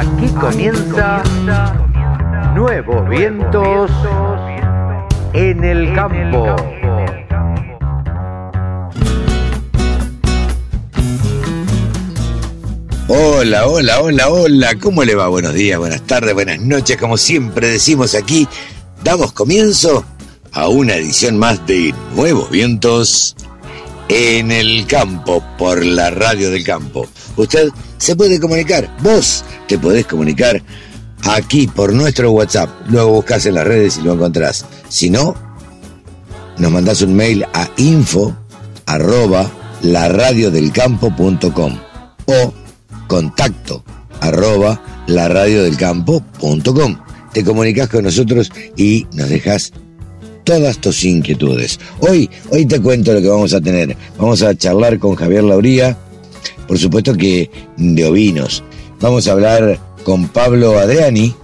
Aquí comienza Nuevos Vientos en el Campo. Hola, hola, hola, hola, ¿cómo le va? Buenos días, buenas tardes, buenas noches, como siempre decimos aquí, damos comienzo a una edición más de Nuevos Vientos en el campo, por la radio del campo. Usted se puede comunicar, vos te podés comunicar aquí por nuestro WhatsApp. Luego buscas en las redes y lo encontrás. Si no, nos mandás un mail a info arroba laradiodelcampo.com o contacto arroba laradiodelcampo.com. Te comunicas con nosotros y nos dejas todas tus inquietudes. Hoy, hoy te cuento lo que vamos a tener. Vamos a charlar con Javier Lauría, por supuesto que de ovinos. Vamos a hablar con Pablo Adriani,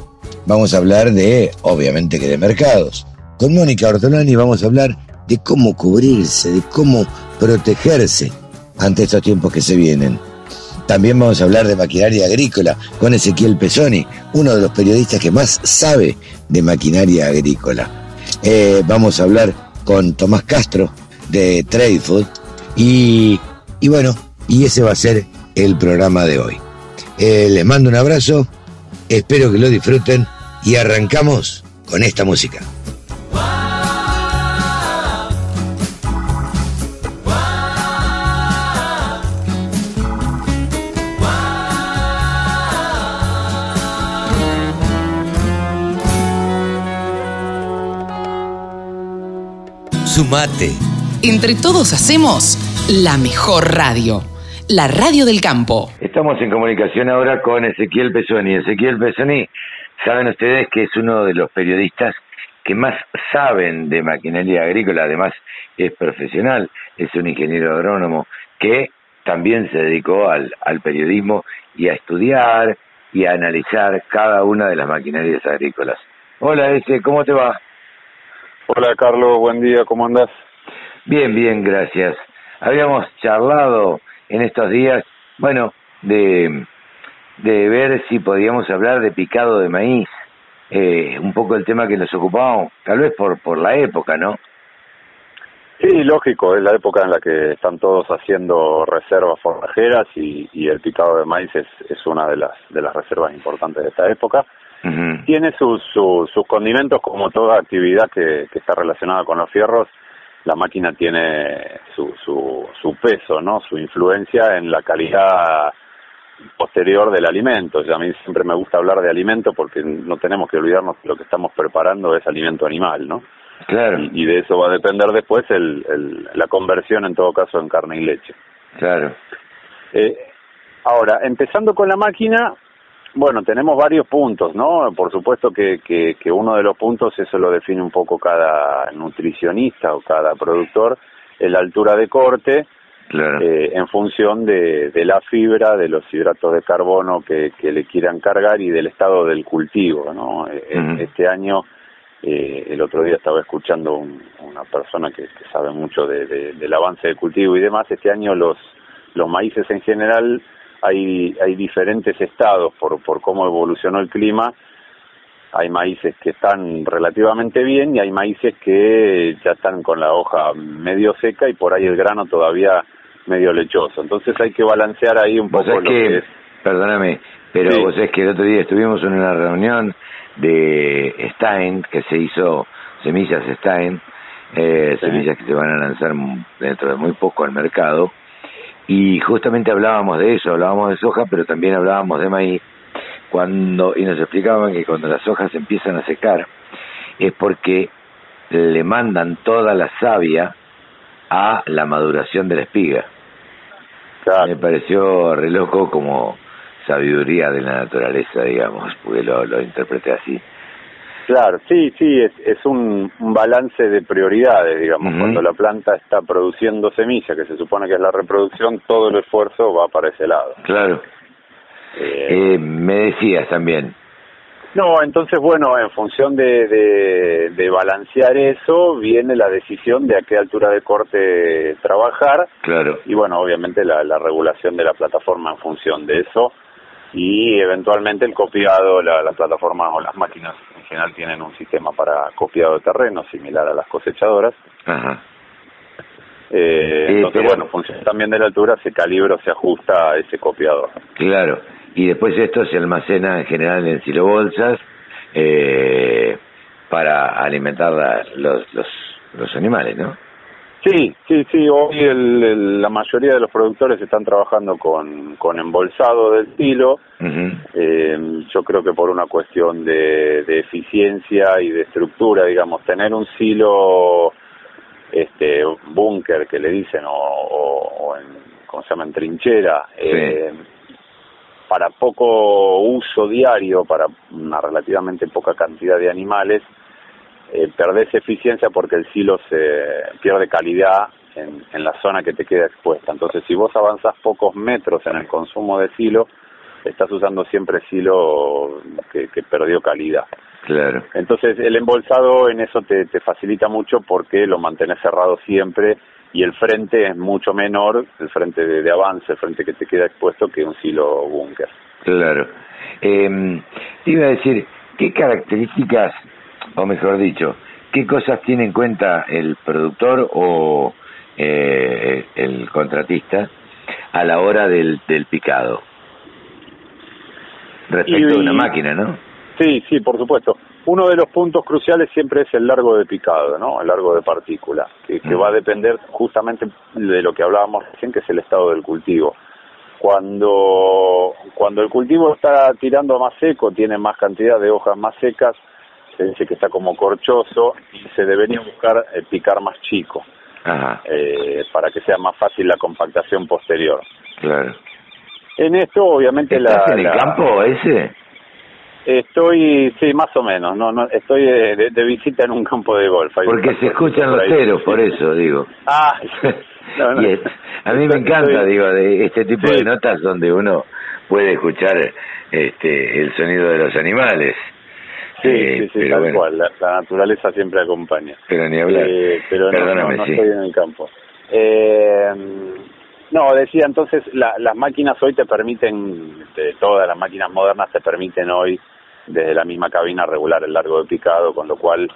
vamos a hablar de, obviamente que de mercados. Con Mónica Ortolani vamos a hablar de cómo cubrirse, de cómo protegerse ante estos tiempos que se vienen. También vamos a hablar de maquinaria agrícola con Ezequiel Pesoni, uno de los periodistas que más sabe de maquinaria agrícola. Eh, vamos a hablar con Tomás Castro de Trade Food y, y bueno, y ese va a ser el programa de hoy. Eh, les mando un abrazo, espero que lo disfruten y arrancamos con esta música. Sumate. Entre todos hacemos la mejor radio, la radio del campo. Estamos en comunicación ahora con Ezequiel Pesoni. Ezequiel Pesoni, saben ustedes que es uno de los periodistas que más saben de maquinaria agrícola, además es profesional, es un ingeniero agrónomo que también se dedicó al, al periodismo y a estudiar y a analizar cada una de las maquinarias agrícolas. Hola, Eze, ¿cómo te va? Hola Carlos, buen día, ¿cómo andás? Bien, bien, gracias. Habíamos charlado en estos días, bueno, de, de ver si podíamos hablar de picado de maíz, eh, un poco el tema que nos ocupamos, tal vez por, por la época, ¿no? Sí, lógico, es la época en la que están todos haciendo reservas forrajeras y, y el picado de maíz es, es una de las, de las reservas importantes de esta época. Tiene sus, sus, condimentos como toda actividad que, que está relacionada con los fierros. La máquina tiene su, su, su peso, ¿no? Su influencia en la calidad posterior del alimento. a mí siempre me gusta hablar de alimento porque no tenemos que olvidarnos que lo que estamos preparando es alimento animal, ¿no? Claro. Y, de eso va a depender después el, el, la conversión, en todo caso, en carne y leche. Claro. Eh, ahora, empezando con la máquina, bueno, tenemos varios puntos, ¿no? Por supuesto que, que, que, uno de los puntos, eso lo define un poco cada nutricionista o cada productor, es la altura de corte, claro. eh, en función de, de, la fibra, de los hidratos de carbono que, que, le quieran cargar y del estado del cultivo, ¿no? Uh -huh. Este año, eh, el otro día estaba escuchando un, una persona que, que sabe mucho de, de, del avance del cultivo y demás, este año los, los maíces en general hay, hay diferentes estados por, por cómo evolucionó el clima. Hay maíces que están relativamente bien y hay maíces que ya están con la hoja medio seca y por ahí el grano todavía medio lechoso. Entonces hay que balancear ahí un poco lo que, que es. Perdóname, pero sí. vos es que el otro día estuvimos en una reunión de Stein, que se hizo semillas Stein, eh, sí. semillas que se van a lanzar dentro de muy poco al mercado y justamente hablábamos de eso, hablábamos de soja, pero también hablábamos de maíz, cuando y nos explicaban que cuando las hojas empiezan a secar es porque le mandan toda la savia a la maduración de la espiga. Claro. Me pareció re loco como sabiduría de la naturaleza, digamos, porque lo, lo interpreté así. Claro, sí, sí, es, es un, un, balance de prioridades, digamos. Uh -huh. Cuando la planta está produciendo semilla, que se supone que es la reproducción, todo el esfuerzo va para ese lado. Claro. Eh, eh, me decías también. No, entonces, bueno, en función de, de, de, balancear eso, viene la decisión de a qué altura de corte trabajar. Claro. Y bueno, obviamente la, la regulación de la plataforma en función de eso y eventualmente el copiado, la, la plataforma o las máquinas general tienen un sistema para copiado de terreno similar a las cosechadoras. Ajá. Eh, entonces, bueno, función también de la altura, se calibra o se ajusta a ese copiador. Claro, y después esto se almacena en general en silobolsas eh, para alimentar los, los, los animales, ¿no? Sí, sí, sí. Hoy el, la mayoría de los productores están trabajando con, con embolsado del silo. eh, yo creo que por una cuestión de, de eficiencia y de estructura, digamos, tener un silo, este, búnker que le dicen, o, o, en, ¿cómo se llama?, en trinchera, eh, para poco uso diario, para una relativamente poca cantidad de animales, eh, perdés eficiencia porque el silo se pierde calidad en, en, la zona que te queda expuesta. Entonces, si vos avanzás pocos metros en el consumo de silo, estás usando siempre silo que, que perdió calidad. Claro. Entonces, el embolsado en eso te, te facilita mucho porque lo mantenés cerrado siempre y el frente es mucho menor, el frente de, de avance, el frente que te queda expuesto que un silo búnker. Claro. Eh, te iba a decir, ¿qué características o mejor dicho, qué cosas tiene en cuenta el productor o eh, el contratista a la hora del, del picado respecto de una máquina, ¿no? Sí, sí, por supuesto. Uno de los puntos cruciales siempre es el largo de picado, ¿no? El largo de partícula, que, que mm. va a depender justamente de lo que hablábamos recién, que es el estado del cultivo. Cuando, cuando el cultivo está tirando más seco, tiene más cantidad de hojas más secas, se dice que está como corchoso y se debería buscar eh, picar más chico eh, para que sea más fácil la compactación posterior. Claro. En esto, obviamente, ¿Estás la. en el la- campo ese? Estoy, sí, más o menos. No, no, estoy de, de- de visita en un campo de golf. Hay Porque se escuchan los por ceros, por eso digo. Ah, no, a mí me encanta, estoy- digo, de este tipo Sí. de notas donde uno puede escuchar este el sonido de los animales. Sí, Eh, sí, sí, pero tal bueno, cual. La, la naturaleza siempre acompaña. pero ni hablar. Eh, pero no, Perdóname, no, no sí. estoy en el campo. Eh, no, decía entonces, la- las máquinas hoy te permiten, de todas las máquinas modernas te permiten hoy desde la misma cabina regular el largo de picado, con lo cual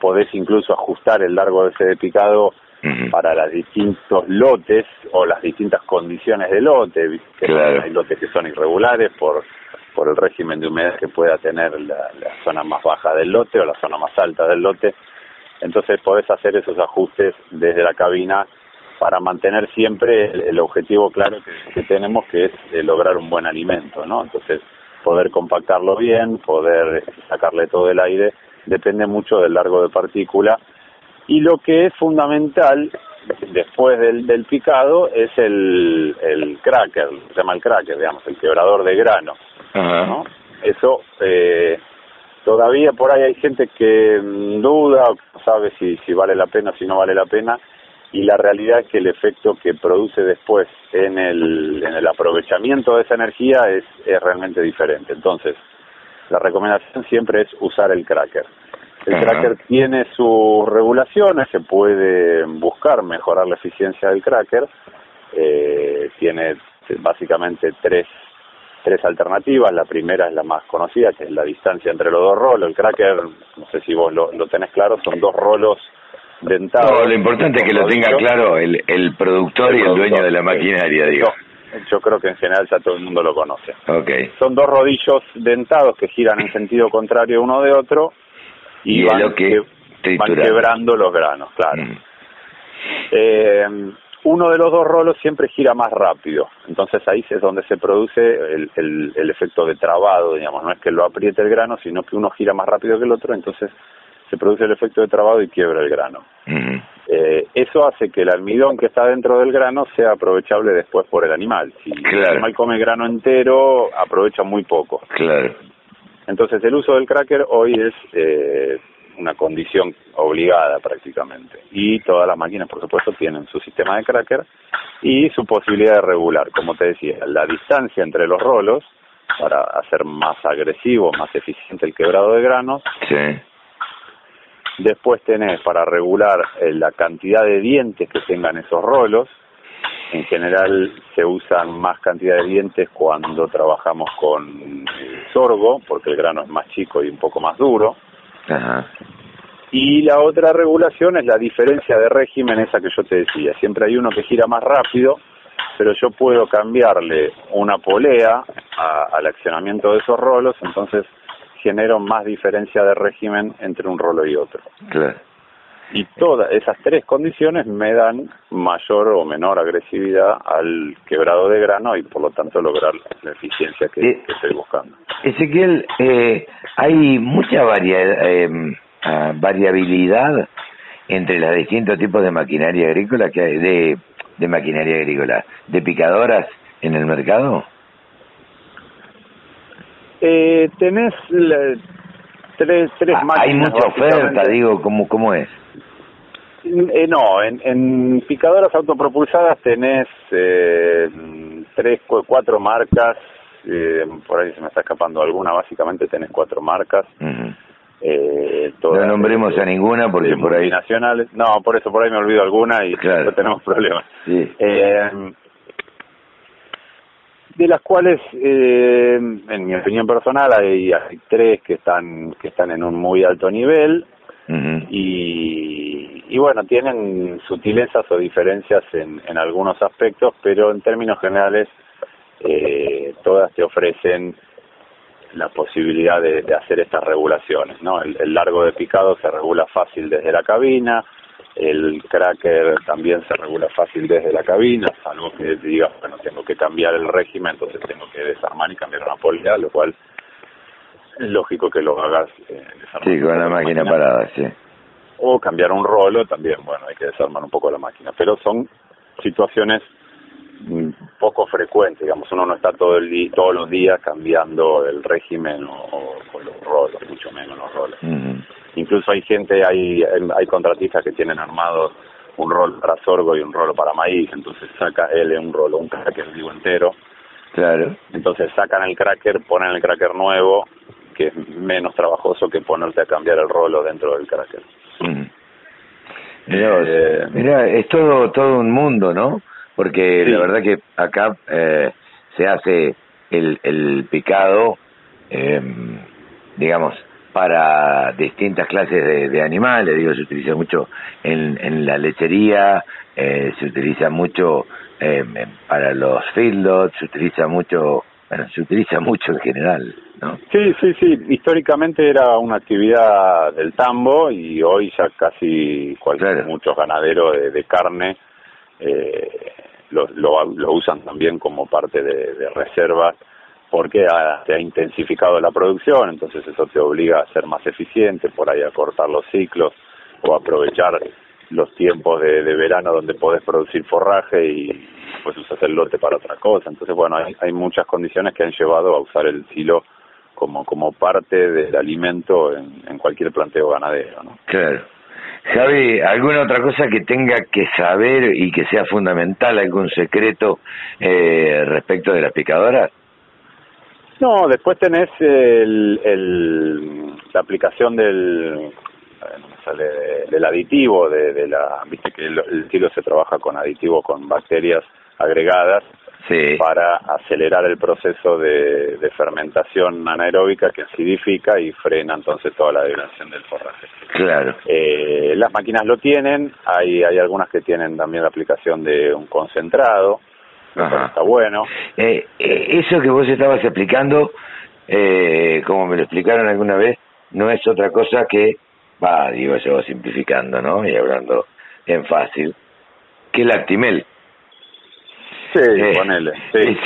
podés incluso ajustar el largo ese de picado para los distintos lotes o las distintas condiciones de lote, que Claro. hay lotes que son irregulares por por el régimen de humedad que pueda tener la, zona más baja del lote o la zona más alta del lote. Entonces podés hacer esos ajustes desde la cabina para mantener siempre el, objetivo claro que, tenemos, que es eh, lograr un buen alimento, ¿no? Entonces poder compactarlo bien, poder eh, sacarle todo el aire, depende mucho del largo de partícula. Y lo que es fundamental después del, del picado es el, el cracker, se llama el cracker, digamos, el quebrador de grano. ¿no? Eso eh, todavía por ahí hay gente que mm, duda, sabe si, si vale la pena, si no vale la pena, y la realidad es que el efecto que produce después en el, en el aprovechamiento de esa energía es, es realmente diferente. Entonces, la recomendación siempre es usar el cracker. El cracker tiene sus regulaciones, se puede buscar mejorar la eficiencia del cracker, eh, tiene básicamente tres tres alternativas. La primera es la más conocida, que es la distancia entre los dos rolos. El cracker, no sé si vos lo, lo tenés claro, son dos rolos dentados. No, lo importante es que lo tenga claro el, el productor y el dueño de la maquinaria, digo. Yo, creo que en general ya todo el mundo lo conoce. Ok. Son dos rodillos dentados que giran en sentido contrario uno de otro y, Y es van, lo que van quebrando los granos, claro. Mm. Eh, uno de los dos rolos siempre gira más rápido, entonces ahí es donde se produce el, el, el efecto de trabado, digamos, no es que lo apriete el grano, sino que uno gira más rápido que el otro, entonces se produce el efecto de trabado y quiebra el grano. Ujú. Eh, eso hace que el almidón que está dentro del grano sea aprovechable después por el animal. Si el animal come grano entero, aprovecha muy poco. Claro. Entonces el uso del cracker hoy es eh, una condición obligada prácticamente. Y todas las máquinas, por supuesto, tienen su sistema de cracker y su posibilidad de regular, como te decía, la distancia entre los rolos para hacer más agresivo, más eficiente el quebrado de granos. Sí. Después tenés para regular eh, la cantidad de dientes que tengan esos rolos. En general se usan más cantidad de dientes cuando trabajamos con sorgo, porque el grano es más chico y un poco más duro. Y la otra regulación es la diferencia de régimen, esa que yo te decía. Siempre hay uno que gira más rápido, pero yo puedo cambiarle una polea al accionamiento de esos rolos, entonces genero más diferencia de régimen entre un rolo y otro. Claro. Y todas esas tres condiciones me dan mayor o menor agresividad al quebrado de grano y por lo tanto lograr la eficiencia que, eh, estoy buscando. Ezequiel, eh, hay mucha eh, ah, variabilidad entre los distintos tipos de maquinaria agrícola que hay, de, de maquinaria agrícola, de picadoras en el mercado. Eh, tenés tres, tres ah, Hay mucha oferta, digo, ¿cómo, cómo es? Eh, no, en, en, picadoras autopropulsadas tenés eh, tres, cuatro marcas, eh, por ahí se me está escapando alguna, básicamente tenés cuatro marcas. eh, no nombremos a ninguna porque por ahí... Nacionales. No, por eso por ahí me olvido alguna y no tenemos problemas. Eh, de las cuales, eh, en mi opinión personal, hay, hay tres que están que están en un muy alto nivel y, y, bueno, tienen sutilezas o diferencias en, en algunos aspectos, pero en términos generales eh, todas te ofrecen la posibilidad de, de hacer estas regulaciones, ¿no? El, el, largo de picado se regula fácil desde la cabina, el cracker también se regula fácil desde la cabina, salvo que digas, bueno, tengo que cambiar el régimen, entonces tengo que desarmar y cambiar una polea, lo cual es lógico que lo hagas eh, Sí, con la máquina, parada, sí. O cambiar un rolo también, bueno, hay que desarmar un poco la máquina, pero son situaciones mm, poco frecuentes, digamos, uno no está todo el todos los días cambiando el régimen o, con los rolos, mucho menos los rolos. Incluso hay gente, hay, hay contratistas que tienen armados un rol para sorgo y un rolo para maíz, entonces saca él un rolo, un cracker digo entero. Claro. Entonces sacan el cracker, ponen el cracker nuevo que es menos trabajoso que ponerte a cambiar el rolo dentro del cracker. Mm. Mira, es todo todo un mundo, ¿no? Porque la verdad que acá eh, se hace el, el picado, eh, digamos, para distintas clases de, de, animales, digo, se utiliza mucho en, en la lechería, eh, se utiliza mucho eh, para los feedlots, se utiliza mucho bueno, se utiliza mucho en general, ¿no? Sí, sí, sí. Históricamente era una actividad del tambo y hoy ya casi cualquier, muchos ganaderos de, carne eh, lo, lo, usan también como parte de, de reservas porque se ha intensificado la producción, entonces eso te obliga a ser más eficiente, por ahí a cortar los ciclos o aprovechar los tiempos de, de verano donde podés producir forraje y pues usas el lote para otra cosa. Entonces, bueno, hay, hay muchas condiciones que han llevado a usar el silo como, como parte del alimento en, en cualquier planteo ganadero, ¿no? Claro. Javi, ¿alguna otra cosa que tenga que saber y que sea fundamental, algún secreto eh, respecto de las picadoras? No, después tenés el, el, la aplicación del, sale del aditivo, de, de la, viste que el, el kilo se trabaja con aditivo con bacterias agregadas para acelerar el proceso de, de, fermentación anaeróbica que acidifica y frena entonces toda la degradación del forraje. Claro. Eh, las máquinas lo tienen, hay, hay algunas que tienen también la aplicación de un concentrado, está bueno. Eh, eh, eso que vos estabas explicando, eh, como me lo explicaron alguna vez, no es otra cosa que, va, digo yo simplificando, ¿no? Y hablando en fácil, que el actimel. Sí, eh, ponele, sí.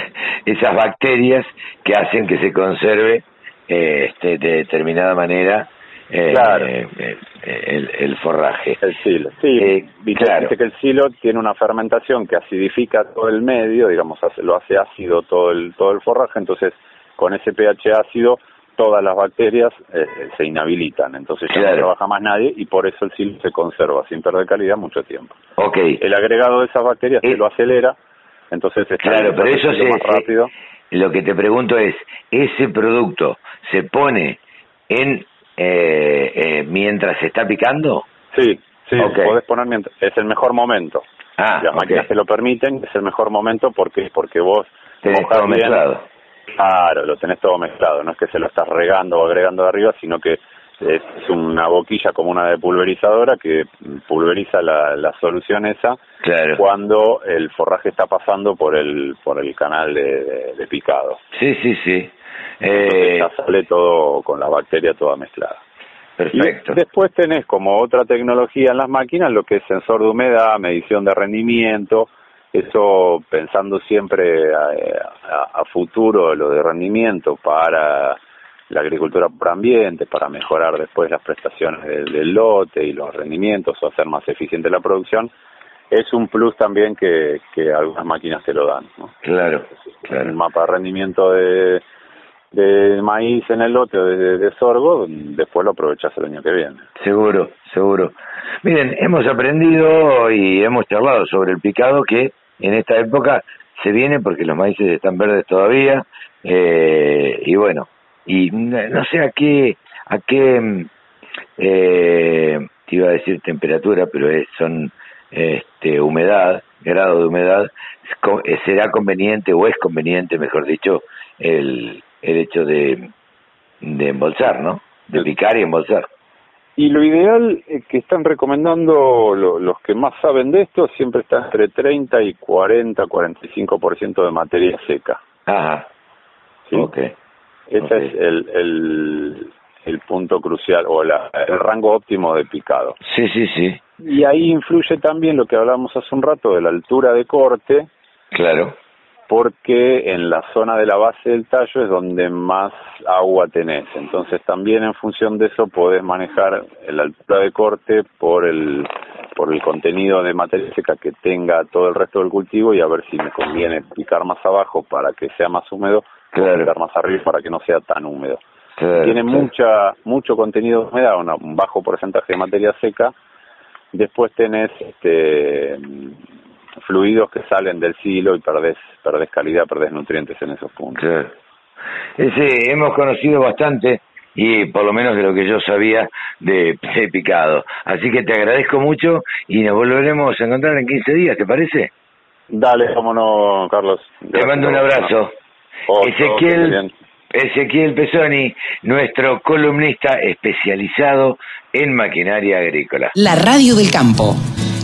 esas bacterias que hacen que se conserve eh, este, de determinada manera eh, claro. El, el, forraje. El silo, sí. Claro. que el silo tiene una fermentación que acidifica todo el medio, digamos, hace, lo hace ácido todo el, todo el forraje, entonces con ese pH ácido todas las bacterias eh, se inhabilitan, entonces ya no trabaja más nadie y por eso el silo se conserva sin perder calidad mucho tiempo. Okay. El agregado de esas bacterias se lo acelera, entonces está claro, pero eso se, más rápido. lo que te pregunto es, ¿ese producto se pone en eh, eh, mientras se está picando? Sí, Sí, podés poner mientras, es el mejor momento. Ah, Las máquinas te lo permiten, es el mejor momento porque porque vos tenés todo mezclado. Claro, lo tenés todo mezclado, no es que se lo estás regando o agregando de arriba, sino que es una boquilla como una de pulverizadora que pulveriza la, la solución esa cuando el forraje está pasando por el por el canal de, picado. Sí, sí, sí. Eh... ya sale todo con la bacteria toda mezclada. Perfecto. después tenés como otra tecnología en las máquinas lo que es sensor de humedad, medición de rendimiento, eso pensando siempre a, futuro lo de rendimiento para la agricultura por ambiente, para mejorar después las prestaciones del, lote y los rendimientos o hacer más eficiente la producción, es un plus también que, que algunas máquinas te lo dan. ¿no? Claro, claro. El mapa de rendimiento de de maíz en el lote de, de, sorgo, después lo aprovechas el año que viene. Seguro, seguro. Miren, hemos aprendido y hemos charlado sobre el picado que en esta época se viene porque los maíces están verdes todavía eh, y bueno, y no sé a qué, a qué, eh, te iba a decir temperatura, pero es, son este, humedad, grado de humedad, será conveniente o es conveniente, mejor dicho, el, el hecho de, de embolsar, ¿no? De picar y embolsar. Y lo ideal que están recomendando los que más saben de esto siempre está entre 30 y 40, 45% de materia seca. Ajá. ¿Sí? Okay. Ese es el, el, el punto crucial o la, el rango óptimo de picado. Sí, sí, sí. Y ahí influye también lo que hablábamos hace un rato de la altura de corte. Claro porque en la zona de la base del tallo es donde más agua tenés. Entonces también en función de eso podés manejar la altura de corte por el por el contenido de materia seca que tenga todo el resto del cultivo y a ver si me conviene picar más abajo para que sea más húmedo o picar más arriba para que no sea tan húmedo. Tiene mucha mucho contenido de humedad, un bajo porcentaje de materia seca. Después tenés este fluidos que salen del silo y perdés, perdés calidad, perdés nutrientes en esos puntos. Ese, hemos conocido bastante y por lo menos de lo que yo sabía de, picado. Así que te agradezco mucho y nos volveremos a encontrar en 15 días, ¿te parece? Dale, cómo no, Carlos. te mando un abrazo. Ezequiel, Ezequiel Pesoni, nuestro columnista especializado en maquinaria agrícola. La radio del campo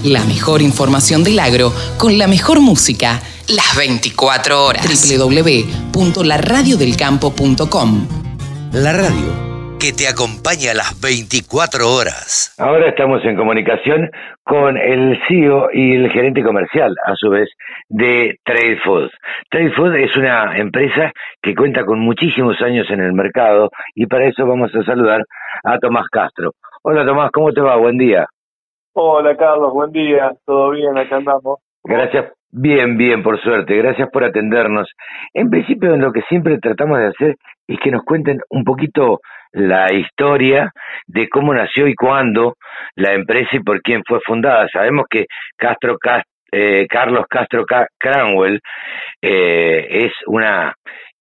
la mejor información del agro con la mejor música las 24 horas. www.laradiodelcampo.com La radio que te acompaña las 24 horas. Ahora estamos en comunicación con el CEO y el gerente comercial, a su vez, de Trade Food. Trade Food es una empresa que cuenta con muchísimos años en el mercado y para eso vamos a saludar a Tomás Castro. Hola Tomás, ¿cómo te va? Buen día. Hola Carlos, buen día, todo bien, acá andamos. Gracias, bien, bien, por suerte, gracias por atendernos. En principio lo que siempre tratamos de hacer es que nos cuenten un poquito la historia de cómo nació y cuándo la empresa y por quién fue fundada. Sabemos que Castro eh, Carlos Castro Cranwell eh, es una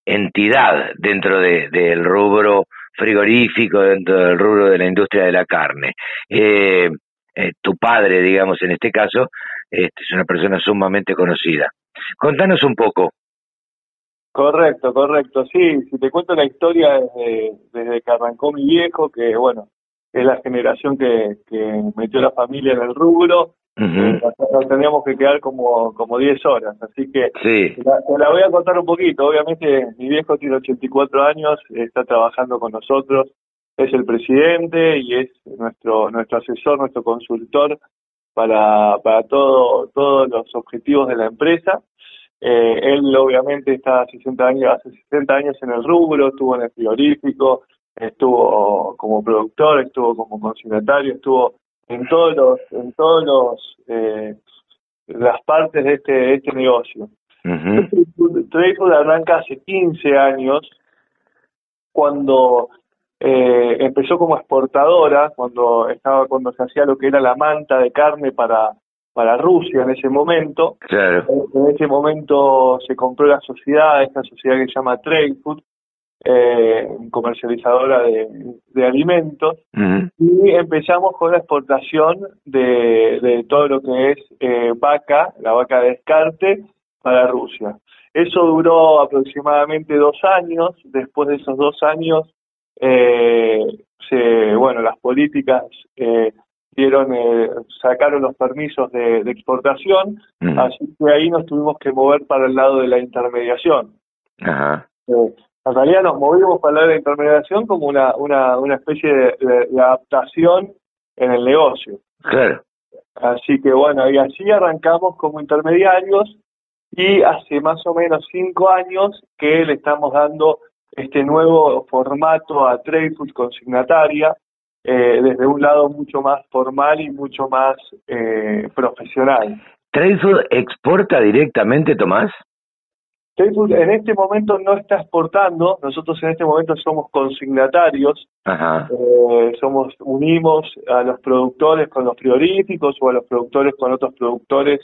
entidad dentro del rubro frigorífico, dentro del rubro de la industria de la carne. Eh, tu padre, digamos, en este caso, este, es una persona sumamente conocida. Contanos un poco. Correcto, correcto. Sí, si te cuento la historia desde, desde que arrancó mi viejo, que bueno, es la generación que, que metió la familia en el rubro, uh tendríamos que quedar como como 10 horas, así que sí. la, te la voy a contar un poquito. Obviamente mi viejo tiene 84 años, está trabajando con nosotros es el presidente y es nuestro nuestro asesor, nuestro consultor para, para todo, todos los objetivos de la empresa. Eh, él obviamente está 60 años, hace 60 años en el rubro, estuvo en el frigorífico, estuvo como productor, estuvo como consignatario, estuvo en todos los, en todos los eh, las partes de este, este negocio. Uh arranca hace 15 años cuando eh, empezó como exportadora cuando estaba cuando se hacía lo que era la manta de carne para para Rusia en ese momento. Claro. En ese momento se compró la sociedad, esta sociedad que se llama Trade Food, eh, comercializadora de, alimentos, y empezamos con la exportación de, todo lo que es eh, vaca, la vaca de descarte, para Rusia. Eso duró aproximadamente dos años. Después de esos dos años, eh, se, bueno, las políticas eh, dieron, eh, sacaron los permisos de, exportación, así que ahí nos tuvimos que mover para el lado de la intermediación. Ajá. Eh, en realidad nos movimos para el lado de la intermediación como una, una, una especie de, adaptación en el negocio. Claro. Así que bueno, y así arrancamos como intermediarios y hace más o menos cinco años que le estamos dando este nuevo formato a Trade Food consignataria, eh, desde un lado mucho más formal y mucho más eh, profesional. ¿Trade Food exporta directamente, Tomás? Facebook en este momento no está exportando, nosotros en este momento somos consignatarios, eh, somos unimos a los productores con los frigoríficos o a los productores con otros productores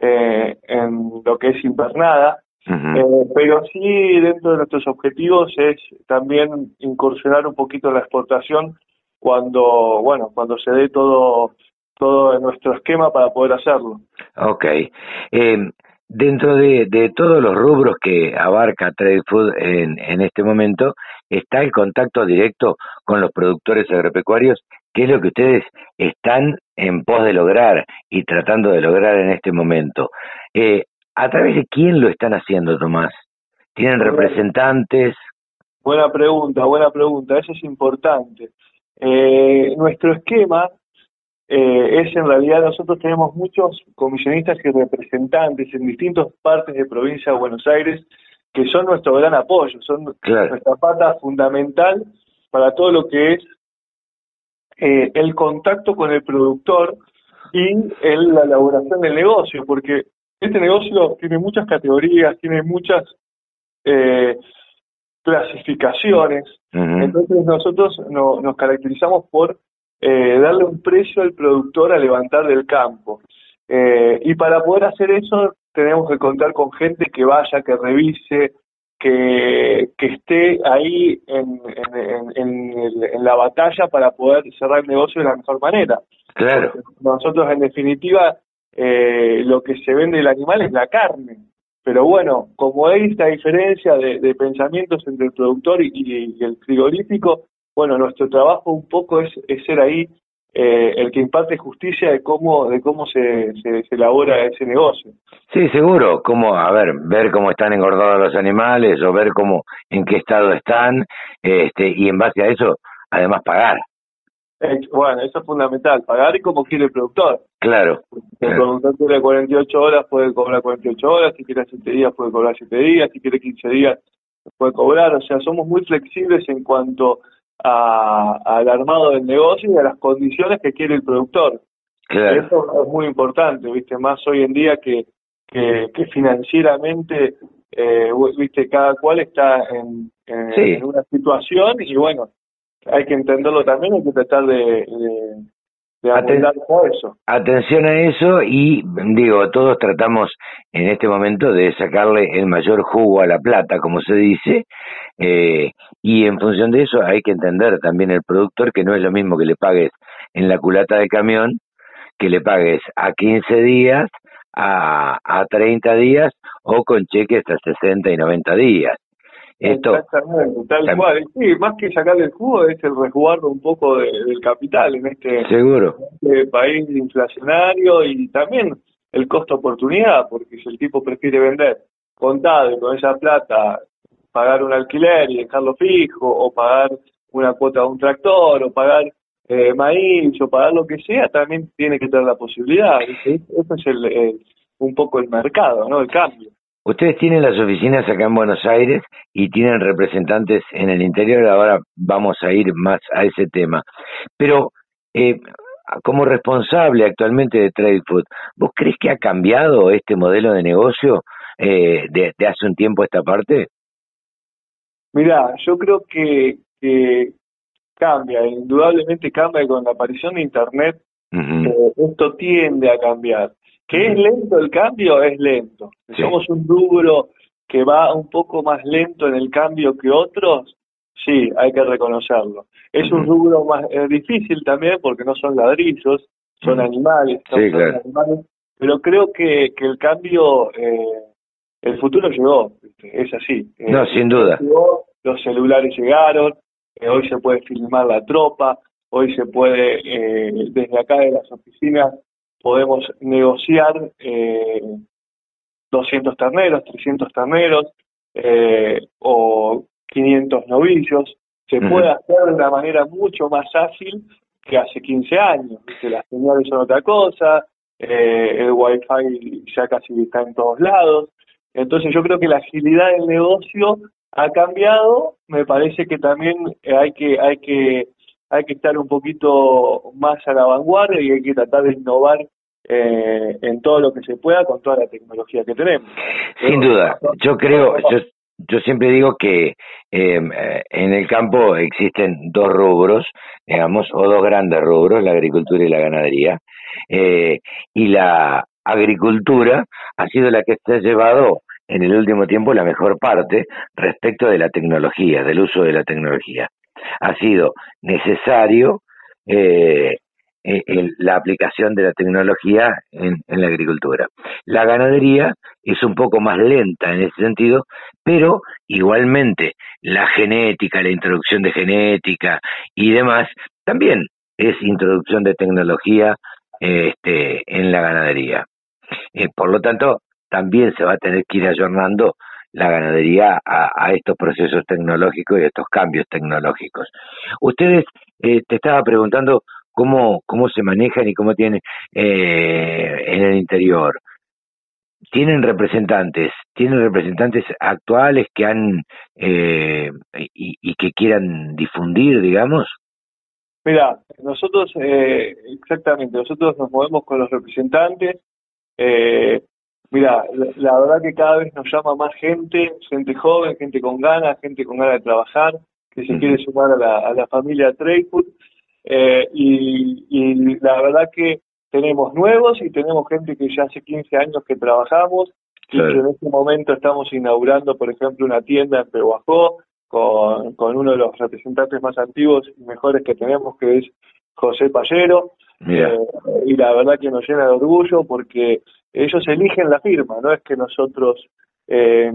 eh, en lo que es invernada, eh, pero sí dentro de nuestros objetivos es también incursionar un poquito en la exportación cuando, bueno, cuando se dé todo todo nuestro esquema para poder hacerlo. Ok. Eh, Dentro de, de, todos los rubros que abarca Trade Food en, en este momento, está el contacto directo con los productores agropecuarios, que es lo que ustedes están en pos de lograr y tratando de lograr en este momento. Eh, ¿A través de quién lo están haciendo, Tomás? ¿Tienen representantes? Buena pregunta, buena pregunta, eso es importante. Eh, nuestro esquema eh, es en realidad nosotros tenemos muchos comisionistas y representantes en distintas partes de provincia de Buenos Aires que son nuestro gran apoyo, son nuestra pata fundamental para todo lo que es eh, el contacto con el productor y la elaboración del negocio, porque este negocio tiene muchas categorías, tiene muchas eh, clasificaciones, entonces nosotros nos caracterizamos por eh, darle un precio al productor a levantar del campo. Eh, y para poder hacer eso tenemos que contar con gente que vaya, que revise, que, que esté ahí en, en, la batalla para poder cerrar el negocio de la mejor manera. Claro. nosotros, en definitiva, eh, lo que se vende el animal es la carne. Pero bueno, como hay esta diferencia de, pensamientos entre el productor y, el frigorífico, bueno, nuestro trabajo un poco es, ser ahí eh, el que imparte justicia de cómo de cómo se, se, elabora ese negocio. Sí, seguro, como a ver, ver cómo están engordados los animales o ver cómo en qué estado están, este y en base a eso además pagar. Bueno, eso es fundamental, pagar y como quiere el productor. Claro. Si el productor quiere 48 horas, puede cobrar 48 horas, si quiere 7 días, puede cobrar 7 días, si quiere 15 días, puede cobrar, o sea, somos muy flexibles en cuanto al armado del negocio y a las condiciones que quiere el productor. Eso es muy importante, viste, más hoy en día que, que, financieramente, eh, viste, cada cual está en, en, una situación y bueno, hay que entenderlo también, hay que tratar de, eso. Atención a eso y digo, todos tratamos en este momento de sacarle el mayor jugo a la plata, como se dice, eh, y en función de eso hay que entender también el productor que no es lo mismo que le pagues en la culata de camión, que le pagues a 15 días, a, a 30 días o con cheques hasta 60 y 90 días. Exactamente, tal cual. Sí, más que sacarle el jugo es el resguardo un poco del capital en este, Seguro. este país inflacionario y también el costo oportunidad, porque si el tipo prefiere vender contado y con esa plata pagar un alquiler y dejarlo fijo, o pagar una cuota de un tractor, o pagar eh, maíz, o pagar lo que sea, también tiene que tener la posibilidad. Eso es el, un poco el mercado, ¿no? El cambio. Ustedes tienen las oficinas acá en Buenos Aires y tienen representantes en el interior, ahora vamos a ir más a ese tema. Pero eh, como responsable actualmente de Trade Food, ¿vos crees que ha cambiado este modelo de negocio eh, de, hace un tiempo a esta parte? Mira, yo creo que, cambia, indudablemente cambia con la aparición de Internet. Eh, esto tiende a cambiar. ¿Que es lento el cambio? Es lento. Somos un rubro que va un poco más lento en el cambio que otros, sí, hay que reconocerlo. Es un rubro más difícil también porque no son ladrillos, son animales, sí, claro. animales, pero creo que, que el cambio, eh, el futuro llegó, es así. No, sin duda. los celulares llegaron, eh, hoy se puede filmar la tropa, hoy se puede, eh, desde acá de las oficinas, podemos negociar eh, 200 terneros, 300 terneros eh, o 500 novillos. Se puede hacer de una manera mucho más ágil que hace 15 años. que Las señales son otra cosa, eh, el wifi ya casi está en todos lados. Entonces yo creo que la agilidad del negocio ha cambiado. Me parece que también hay que hay que hay que estar un poquito más a la vanguardia y hay que tratar de innovar eh, en todo lo que se pueda con toda la tecnología que tenemos. Sin duda, yo creo, yo, yo siempre digo que em, eh, en el campo existen dos rubros, digamos, o dos grandes rubros, la agricultura y la ganadería, eh, y la agricultura ha sido la que se ha llevado en el último tiempo la mejor parte respecto de la tecnología, del uso de la tecnología. Ha sido necesario eh, eh, la aplicación de la tecnología en, la agricultura. La ganadería es un poco más lenta en ese sentido, pero igualmente la genética, la introducción de genética y demás, también es introducción de tecnología este, en la ganadería. Eh, por lo tanto, también se va a tener que ir ayornando la ganadería a, estos procesos tecnológicos y a estos cambios tecnológicos. Ustedes, eh, te estaba preguntando cómo, cómo se manejan y cómo tienen eh, en el interior. ¿Tienen representantes? ¿Tienen representantes actuales que han eh, y, que quieran difundir, digamos? Mira, nosotros, eh, exactamente, nosotros nos movemos con los representantes. Eh, mira, la, verdad que cada vez nos llama más gente, gente joven, gente con ganas, gente con ganas de trabajar, que se quiere sumar a la, a la familia Treyfoot. Eh, y, la verdad que tenemos nuevos y tenemos gente que ya hace 15 años que trabajamos y que en este momento estamos inaugurando, por ejemplo, una tienda en Pehuajó con, con uno de los representantes más antiguos y mejores que tenemos, que es José Pallero. Eh, y la verdad que nos llena de orgullo porque ellos eligen la firma, no es que nosotros eh,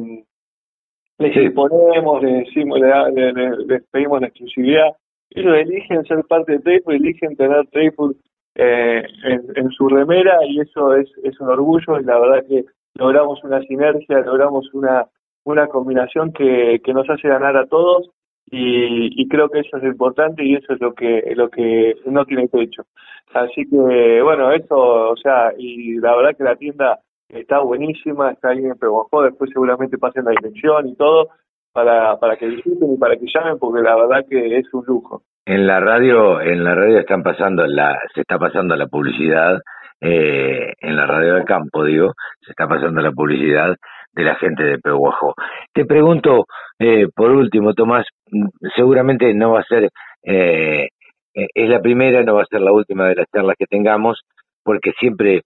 les imponemos, les, decimos, les pedimos la exclusividad, ellos eligen ser parte de Trayford, eligen tener Trayford eh, en, su remera y eso es, es un orgullo y la verdad que logramos una sinergia, logramos una, una combinación que, que nos hace ganar a todos y, y, creo que eso es importante y eso es lo que lo que no tiene techo. Así que bueno, eso, o sea, y la verdad que la tienda está buenísima, está ahí en Peguajó, después seguramente pasen la dirección y todo, para, para que visiten y para que llamen porque la verdad que es un lujo. En la radio, en la radio están pasando la, se está pasando la publicidad, eh, en la radio del campo digo, se está pasando la publicidad de la gente de Pehuajo. Te pregunto, eh, por último, Tomás, seguramente no va a ser, eh, es la primera, no va a ser la última de las charlas que tengamos, porque siempre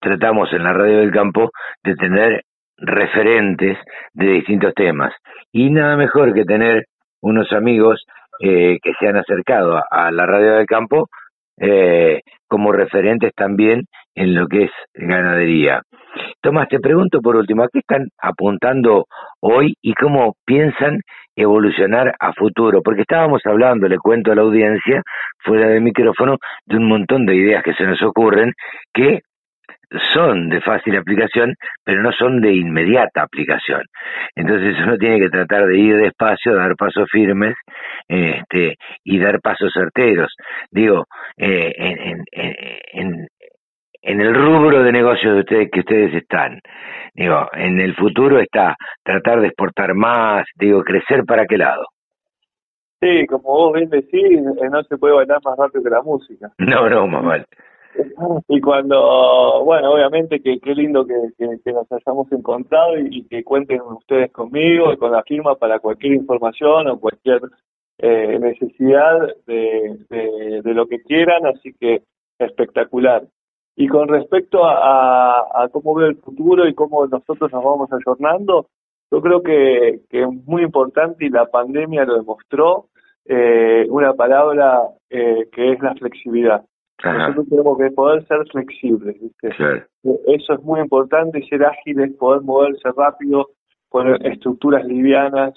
tratamos en la radio del campo de tener referentes de distintos temas. Y nada mejor que tener unos amigos eh, que se han acercado a, la radio del campo eh, como referentes también en lo que es ganadería. Tomás, te pregunto por último, ¿a qué están apuntando hoy y cómo piensan evolucionar a futuro? Porque estábamos hablando, le cuento a la audiencia, fuera de micrófono, de un montón de ideas que se nos ocurren que son de fácil aplicación, pero no son de inmediata aplicación. Entonces uno tiene que tratar de ir despacio, dar pasos firmes este, y dar pasos certeros. Digo, eh, en, en, en, el rubro de negocios de ustedes que ustedes están, digo, en el futuro está tratar de exportar más, digo, crecer para qué lado. Sí, como vos bien decís, eh, no se puede bailar más rápido que la música. No, no, mamá. y cuando, bueno, obviamente que qué lindo que, que, nos hayamos encontrado y, que cuenten ustedes conmigo y con la firma para cualquier información o cualquier eh, necesidad de, de, lo que quieran, así que espectacular. Y con respecto a, a, cómo veo el futuro y cómo nosotros nos vamos ayornando, Yo creo que, que es muy importante y la pandemia lo demostró, eh, una palabra eh, que es la flexibilidad. Nosotros tenemos que poder ser flexibles, Eso es muy importante y ser ágiles, poder moverse rápido con estructuras livianas.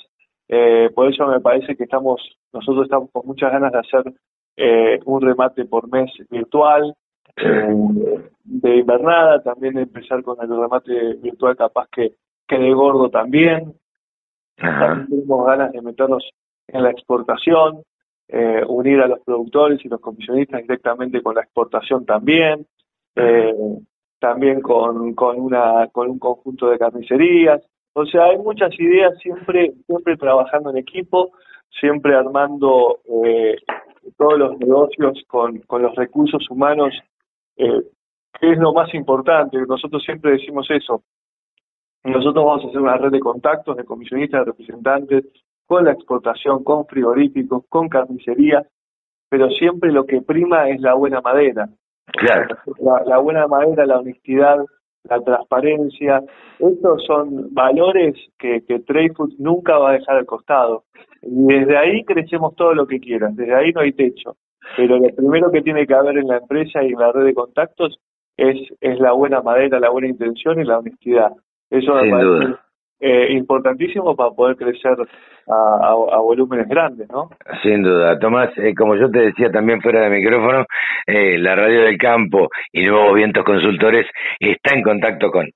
Eh, por eso me parece que estamos, nosotros estamos con muchas ganas de hacer eh, un remate por mes virtual, eh, de invernada, también empezar con el remate virtual capaz que, que de gordo también. También tenemos ganas de meternos en la exportación, eh, unir a los productores y los comisionistas directamente con la exportación también, eh, también con, con, una, con un conjunto de carnicerías. O sea, hay muchas ideas siempre, siempre trabajando en equipo, siempre armando eh, todos los negocios con, con los recursos humanos, eh, es lo más importante. Nosotros siempre decimos eso. Nosotros vamos a hacer una red de contactos, de comisionistas, de representantes, con la exportación, con frigoríficos, con carnicerías, pero siempre lo que prima es la buena madera. Claro. La, buena madera, la honestidad, la transparencia, estos son valores que, que nunca va a dejar al costado. Y desde ahí crecemos todo lo que quieran, desde ahí no hay techo. Pero lo primero que tiene que haber en la empresa y en la red de contactos es, es la buena madera, la buena intención y la honestidad. Eso me parece eh, importantísimo para poder crecer a, a, volúmenes grandes, ¿no? Sin duda. Tomás, eh, como yo te decía también fuera de micrófono, eh, la radio del campo y Nuevos Vientos Consultores está en contacto con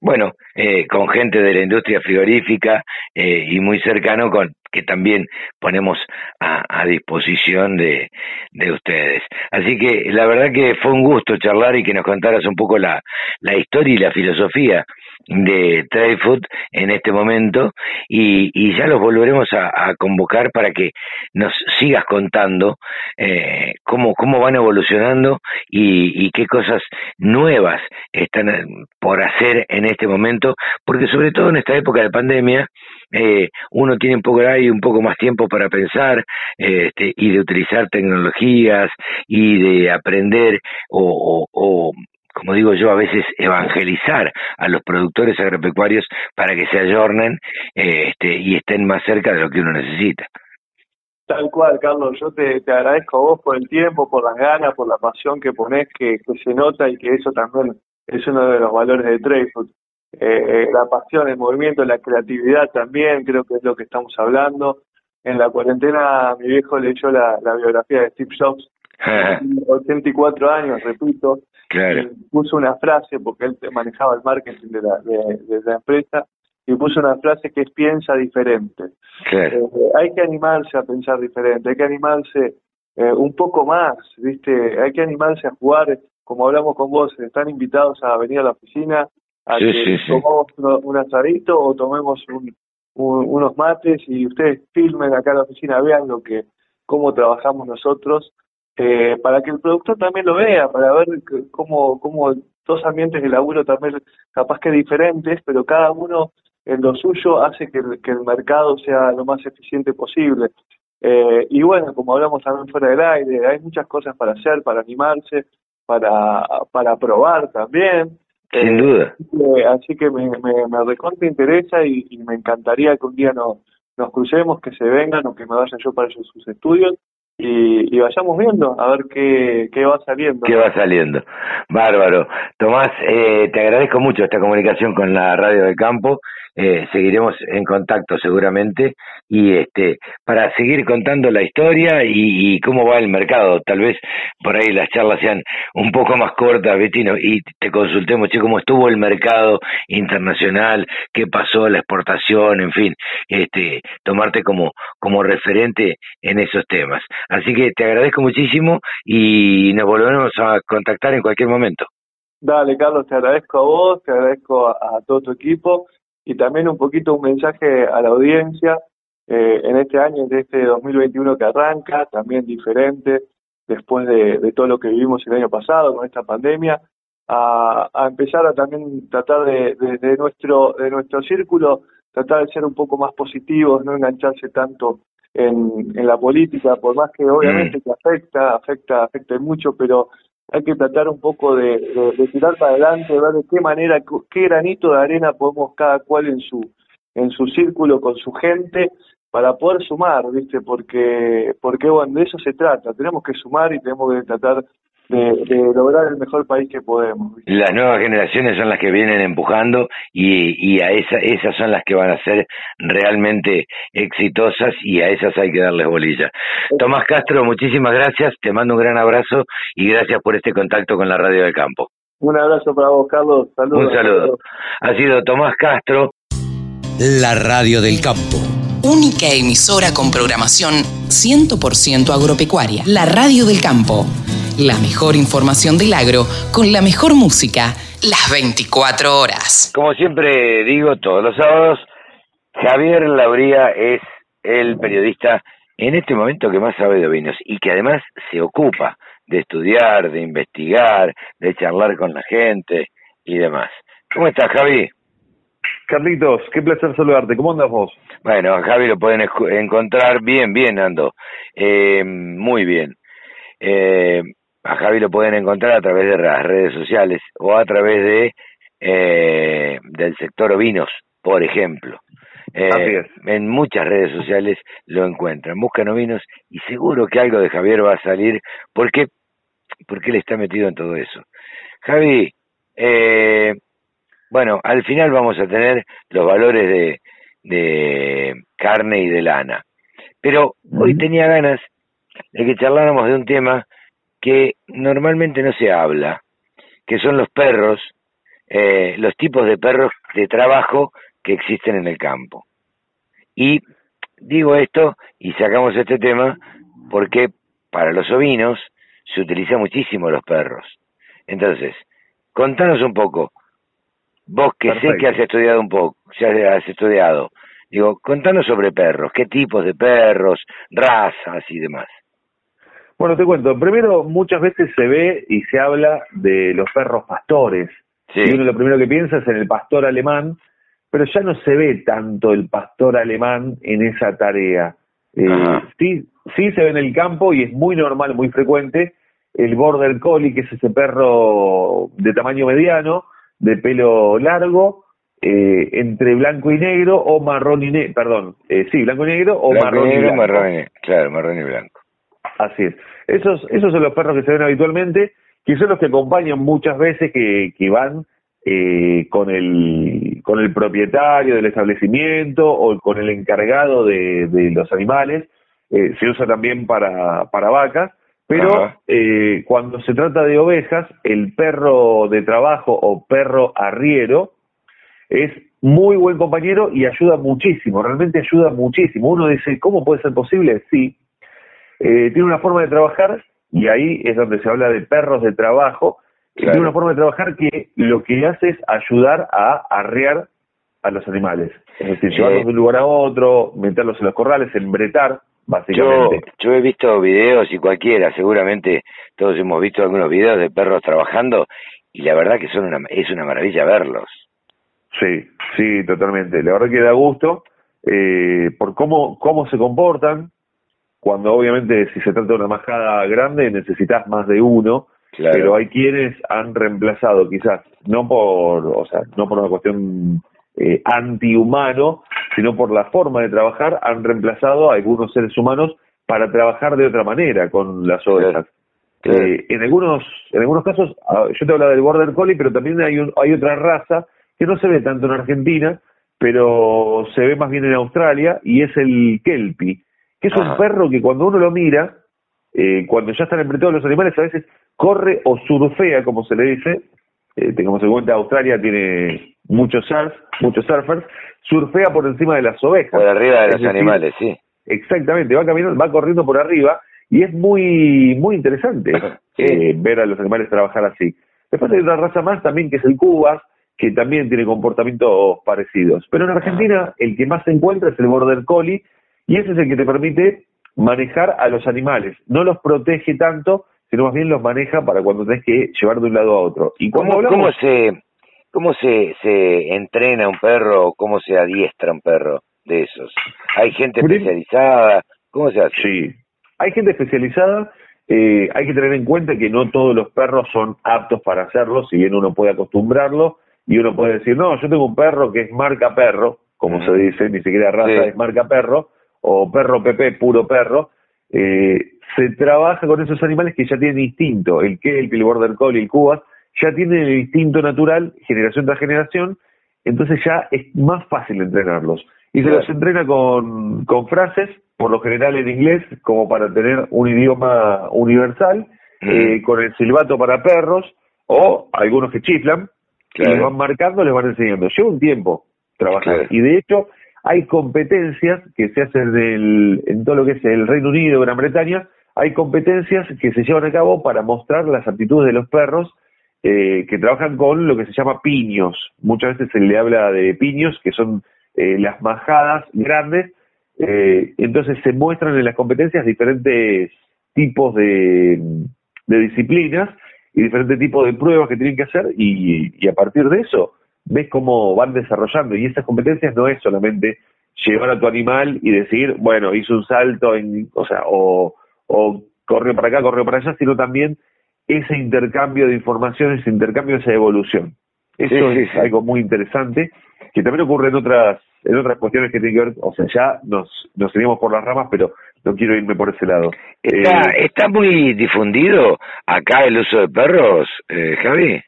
bueno, eh, con gente de la industria frigorífica eh, y muy cercano con que también ponemos a, disposición de, de, ustedes. Así que la verdad que fue un gusto charlar y que nos contaras un poco la, la historia y la filosofía de Trade Food en este momento y, y ya los volveremos a, convocar para que nos sigas contando eh, cómo, cómo van evolucionando y, qué cosas nuevas están eh, por hacer en este momento, porque sobre todo en esta época de pandemia eh, uno tiene un poco un poco más tiempo para pensar este, y de utilizar tecnologías y de aprender o, como digo yo, a veces evangelizar a los productores agropecuarios para que se ayornen este, y estén más cerca de lo que uno necesita. Tal cual, Carlos, yo te, te agradezco a vos por el tiempo, por las ganas, por la pasión que pones, que, se nota y que eso también es uno de los valores de Treyfoot. Eh, la pasión, el movimiento, la creatividad también, creo que es lo que estamos hablando. En la cuarentena mi viejo leyó la, la biografía de Steve Jobs, 84 años, repito, Claro. puso una frase, porque él manejaba el marketing de la, de, la empresa, y puso una frase que es piensa diferente. Claro. Eh, hay que animarse a pensar diferente, hay que animarse eh, un poco más, ¿viste? Hay que animarse a jugar, como hablamos con vos, están invitados a venir a la oficina a que tomemos un asadito o tomemos un, unos mates y ustedes filmen acá en la oficina, vean lo que cómo trabajamos nosotros eh, para que el productor también lo vea, para ver cómo, cómo dos ambientes de laburo también capaz que diferentes, pero cada uno en lo suyo hace que el, que el mercado sea lo más eficiente posible. Eh, y bueno, como hablamos también fuera del aire, hay muchas cosas para hacer, para animarse, para, para probar también. Sin eh, duda. así que me, me, me recontra interesa y, y, me encantaría que un día nos, nos crucemos, que se vengan o que me vaya yo para sus estudios y, y, vayamos viendo a ver qué, qué va saliendo. ¿Qué va saliendo? Bárbaro. Tomás, eh, te agradezco mucho esta comunicación con la Radio del Campo eh, seguiremos en contacto seguramente y este para seguir contando la historia y, y, cómo va el mercado. Tal vez por ahí las charlas sean un poco más cortas, Betino, y te consultemos che, cómo estuvo el mercado internacional, qué pasó, la exportación, en fin, este tomarte como, como referente en esos temas. Así que te agradezco muchísimo y nos volveremos a contactar en cualquier momento. Dale, Carlos, te agradezco a vos, te agradezco a, a todo tu equipo y también un poquito un mensaje a la audiencia eh, en este año, de este 2021 que arranca, también diferente después de, de, todo lo que vivimos el año pasado con esta pandemia, a, a empezar a también tratar de, de, de, nuestro de nuestro círculo, tratar de ser un poco más positivos, no engancharse tanto en, en la política, por más que obviamente mm. que afecta, afecta, afecta mucho, pero hay que tratar un poco de, tirar para adelante, ver de qué manera, qué granito de arena podemos cada cual en su en su círculo, con su gente, para poder sumar, ¿viste? Porque, porque bueno, de eso se trata, tenemos que sumar y tenemos que tratar de, lograr el mejor país que podemos. Las nuevas generaciones son las que vienen empujando y, y a esa, esas son las que van a ser realmente exitosas y a esas hay que darles bolilla. Tomás Castro, muchísimas gracias, te mando un gran abrazo y gracias por este contacto con la Radio del Campo. Un abrazo para vos, Carlos. Saludos. Un saludo. Ha sido Tomás Castro. La Radio del Campo. Única emisora con programación 100% agropecuaria. La Radio del Campo la mejor información del agro con la mejor música las 24 horas. Como siempre digo todos los sábados, Javier Labría es el periodista en este momento que más sabe de vinos y que además se ocupa de estudiar, de investigar, de charlar con la gente y demás. ¿Cómo estás, Javi? Carlitos, qué placer saludarte. ¿Cómo andas vos? Bueno, Javi lo pueden encontrar bien, bien, Ando. Eh, muy bien. Eh, a Javi lo pueden encontrar a través de las redes sociales o a través de eh, del sector ovinos, por ejemplo. Eh, en muchas redes sociales lo encuentran. Buscan ovinos y seguro que algo de Javier va a salir porque porque él está metido en todo eso. Javi, eh, bueno, al final vamos a tener los valores de, de carne y de lana. Pero hoy tenía ganas de que charláramos de un tema que normalmente no se habla, que son los perros, eh, los tipos de perros de trabajo que existen en el campo. Y digo esto y sacamos este tema porque para los ovinos se utiliza muchísimo los perros. Entonces, contanos un poco, vos que sé que has estudiado un poco, ya has estudiado, digo, contanos sobre perros, qué tipos de perros, razas y demás. Bueno, te cuento. Primero, muchas veces se ve y se habla de los perros pastores. Y uno lo primero que piensa es en el pastor alemán, pero ya no se ve tanto el pastor alemán en esa tarea. Eh, sí, sí se ve en el campo y es muy normal, muy frecuente, el border collie, que es ese perro de tamaño mediano, de pelo largo, eh, entre blanco y negro o marrón y negro, perdón, eh, sí, blanco y negro o marrón y, blanco. claro, marrón y blanco. Así es. Esos, esos son los perros que se ven habitualmente, que son los que acompañan muchas veces que, que van eh, con, el, con el propietario del establecimiento o con el encargado de, de los animales. Eh, se usa también para, para vacas, pero eh, cuando se trata de ovejas, el perro de trabajo o perro arriero es muy buen compañero y ayuda muchísimo, realmente ayuda muchísimo. Uno dice, ¿cómo puede ser posible? Sí, eh, tiene una forma de trabajar, y ahí es donde se habla de perros de trabajo, tiene una forma de trabajar que lo que hace es ayudar a arrear a los animales. Es decir, llevarlos de un lugar a otro, meterlos en los corrales, embretar, básicamente. Yo, yo he visto videos y cualquiera, seguramente todos hemos visto algunos videos de perros trabajando y la verdad que son una, es una maravilla verlos. Sí, sí, totalmente. La verdad que da gusto eh, por cómo, cómo se comportan, cuando obviamente si se trata de una majada grande necesitas más de uno, pero hay quienes han reemplazado quizás, no por, o sea, no por una cuestión eh, antihumano, sino por la forma de trabajar, han reemplazado a algunos seres humanos para trabajar de otra manera con las ovejas. Eh, en algunos en algunos casos, ah, yo te hablaba del Border Collie, pero también hay, hay otra raza que no se ve tanto en Argentina, pero se ve más bien en Australia, y es el Kelpie que es un perro que cuando uno lo mira, eh, cuando ya están todos los animales, a veces corre o surfea, como se le dice, eh, tengamos en cuenta Australia tiene muchos surf, muchos surfers, surfea por encima de las ovejas. Por arriba de los animales, sí. Exactamente, va caminando, va corriendo por arriba y es muy muy interesante eh, ver a los animales trabajar así. Después hay otra raza más también que es el Cubas, que también tiene comportamientos parecidos. Pero en Argentina el que más se encuentra es el Border Collie, y ese es el que te permite manejar a los animales. No los protege tanto, sino más bien los maneja para cuando tenés que llevar de un lado a otro. ¿Y cómo, cómo se cómo se, se entrena un perro o cómo se adiestra un perro de esos? ¿Hay gente especializada? ¿Cómo se hace? Sí, hay gente especializada. Eh, hay que tener en cuenta que no todos los perros son aptos para hacerlo, si bien uno puede acostumbrarlo y uno puede decir, no, yo tengo un perro que es marca perro, como se dice, ni siquiera raza es marca perro, o perro PP, puro perro, eh, se trabaja con esos animales que ya tienen instinto, el kelpie, el border collie, el cubas, ya tienen el instinto natural, generación tras generación, entonces ya es más fácil entrenarlos. Y se los entrena con, con frases, por lo general en inglés, como para tener un idioma universal, eh, con el silbato para perros, o algunos que chiflan, y les van marcando, les van enseñando. Lleva un tiempo trabajar. Y de hecho, hay competencias que se hacen en, en todo lo que es el Reino Unido, Gran Bretaña, hay competencias que se llevan a cabo para mostrar las aptitudes de los perros eh, que trabajan con lo que se llama piños. Muchas veces se le habla de piños, que son eh, las majadas grandes. Eh, entonces se muestran en las competencias diferentes tipos de, disciplinas y diferentes tipos de pruebas que tienen que hacer y, a partir de eso ves cómo van desarrollando. Y esas competencias no es solamente llevar a tu animal y decir, bueno, hizo un salto, en, o sea, o, o corrió para acá, corrió para allá, sino también ese intercambio de información, ese intercambio, esa evolución. Eso es algo muy interesante, que también ocurre en otras en otras cuestiones que tienen que ver, o sea, ya nos, nos seguimos por las ramas, pero no quiero irme por ese lado. ¿Está, eh, está muy difundido acá el uso de perros, eh, Javi?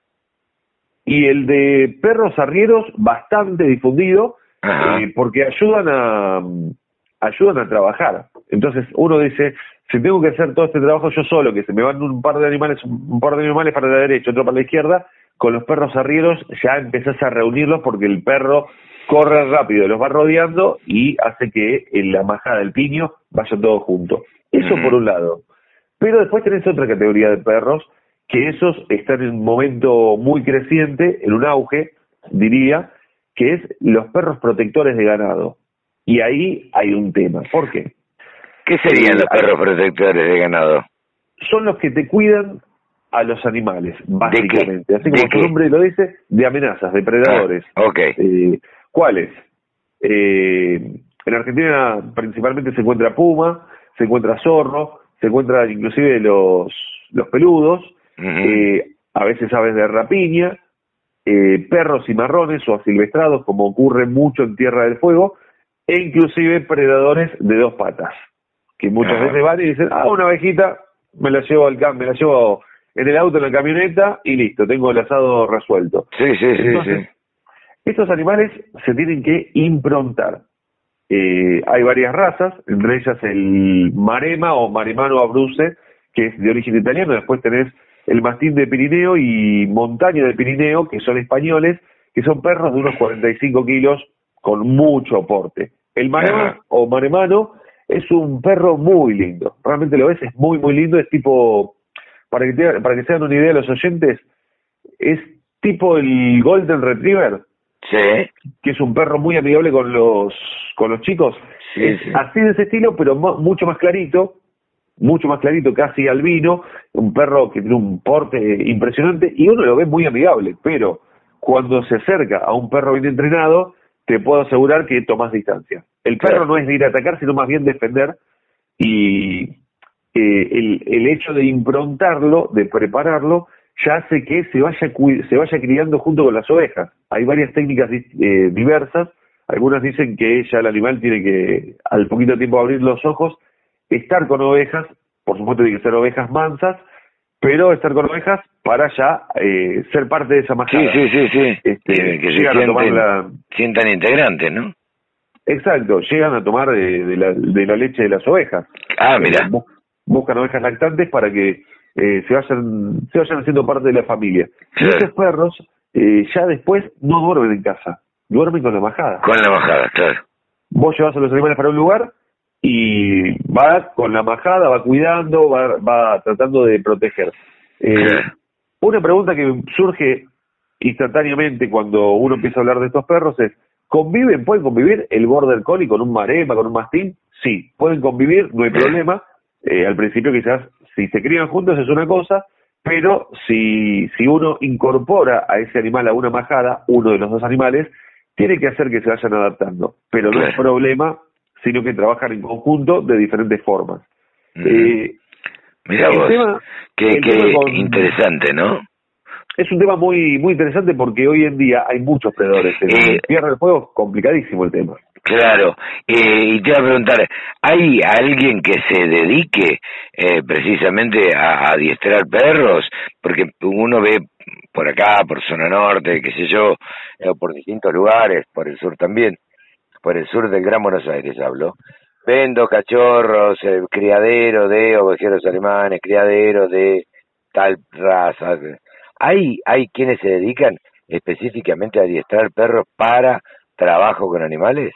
Y el de perros arrieros, bastante difundido, eh, porque ayudan a, ayudan a trabajar. Entonces uno dice, si tengo que hacer todo este trabajo yo solo, que se me van un par de animales, un par de animales para la derecha, otro para la izquierda, con los perros arrieros ya empezás a reunirlos porque el perro corre rápido, los va rodeando y hace que en la majada del piño vaya todo junto. Eso por un lado. Pero después tenés otra categoría de perros que esos están en un momento muy creciente, en un auge, diría, que es los perros protectores de ganado. Y ahí hay un tema. ¿Por qué? ¿Qué serían los perros protectores de ganado? Son los que te cuidan a los animales, básicamente. Así como su nombre lo dice, de amenazas, depredadores. Ah, ok. Eh, ¿Cuáles? Eh, en Argentina principalmente se encuentra puma, se encuentra zorro, se encuentra inclusive los, los peludos, eh, a veces aves de rapiña, perros y marrones o asilvestrados, como ocurre mucho en Tierra del Fuego, e inclusive predadores de dos patas que muchas veces van y dicen, ah, una abejita, me la llevo al me la llevo en el auto, en la camioneta y listo, tengo el asado resuelto. Sí, sí, sí, sí. Estos animales se tienen que improntar. Eh, hay varias razas, entre ellas el marema o maremano abruse, que es de origen italiano, después tenés el mastín de Pirineo y montaña de Pirineo, que son españoles, que son perros de unos 45 kilos con mucho aporte. El marema o maremano es un perro muy lindo, realmente lo ves, es muy, muy lindo, es tipo, para que, te, para que se una idea los oyentes, es tipo el Golden Retriever, sí. que es un perro muy amigable con los, con los chicos, es así de ese estilo, pero mucho más clarito, mucho más clarito, casi albino, un perro que tiene un porte impresionante y uno lo ve muy amigable, pero cuando se acerca a un perro bien entrenado, te puedo asegurar que tomas distancia. El perro no es de ir a atacar, sino más bien defender y eh, el, el hecho de improntarlo, de prepararlo, ya hace que se vaya, se vaya criando junto con las ovejas. Hay varias técnicas eh, diversas. Algunas dicen que ya el animal tiene que, al poquito tiempo, abrir los ojos, estar con ovejas, por supuesto tiene que ser ovejas mansas, pero estar con ovejas para ya eh, ser parte de esa masa. Sí, sí, sí, sí. Este, que llegan a tomar la... sientan integrantes, ¿no? Exacto, llegan a tomar de, la, de la leche de las ovejas. Ah, mira. buscan ovejas lactantes para que eh, se vayan se vayan haciendo parte de la familia. Y estos perros eh, ya después no duermen en casa, duermen con la majada. Con la majada, claro. Vos llevas a los animales para un lugar y va con la majada, va cuidando, va, va tratando de proteger. Eh, una pregunta que surge instantáneamente cuando uno empieza a hablar de estos perros es, ¿conviven, pueden convivir el border collie con un marema, con un mastín? Sí, pueden convivir, no hay problema. Eh, al principio quizás si se crían juntos es una cosa, pero si, si uno incorpora a ese animal a una majada, uno de los dos animales, tiene que hacer que se vayan adaptando. Pero no es problema sino que trabajan en conjunto de diferentes formas. eh, Mira vos, qué, interesante, ¿no? es un tema muy muy interesante porque hoy en día hay muchos predadores. En eh, Tierra del Fuego complicadísimo el tema. Claro, eh, y te iba a preguntar, ¿hay alguien que se dedique eh, precisamente a, adiestrar perros? Porque uno ve por acá, por zona norte, qué sé yo, eh, por distintos lugares, por el sur también, por el sur del Gran Buenos Aires hablo, vendo cachorros, criadero de ovejeros alemanes, criadero de tal raza. ¿Hay, hay quienes se dedican específicamente a adiestrar perros para trabajo con animales?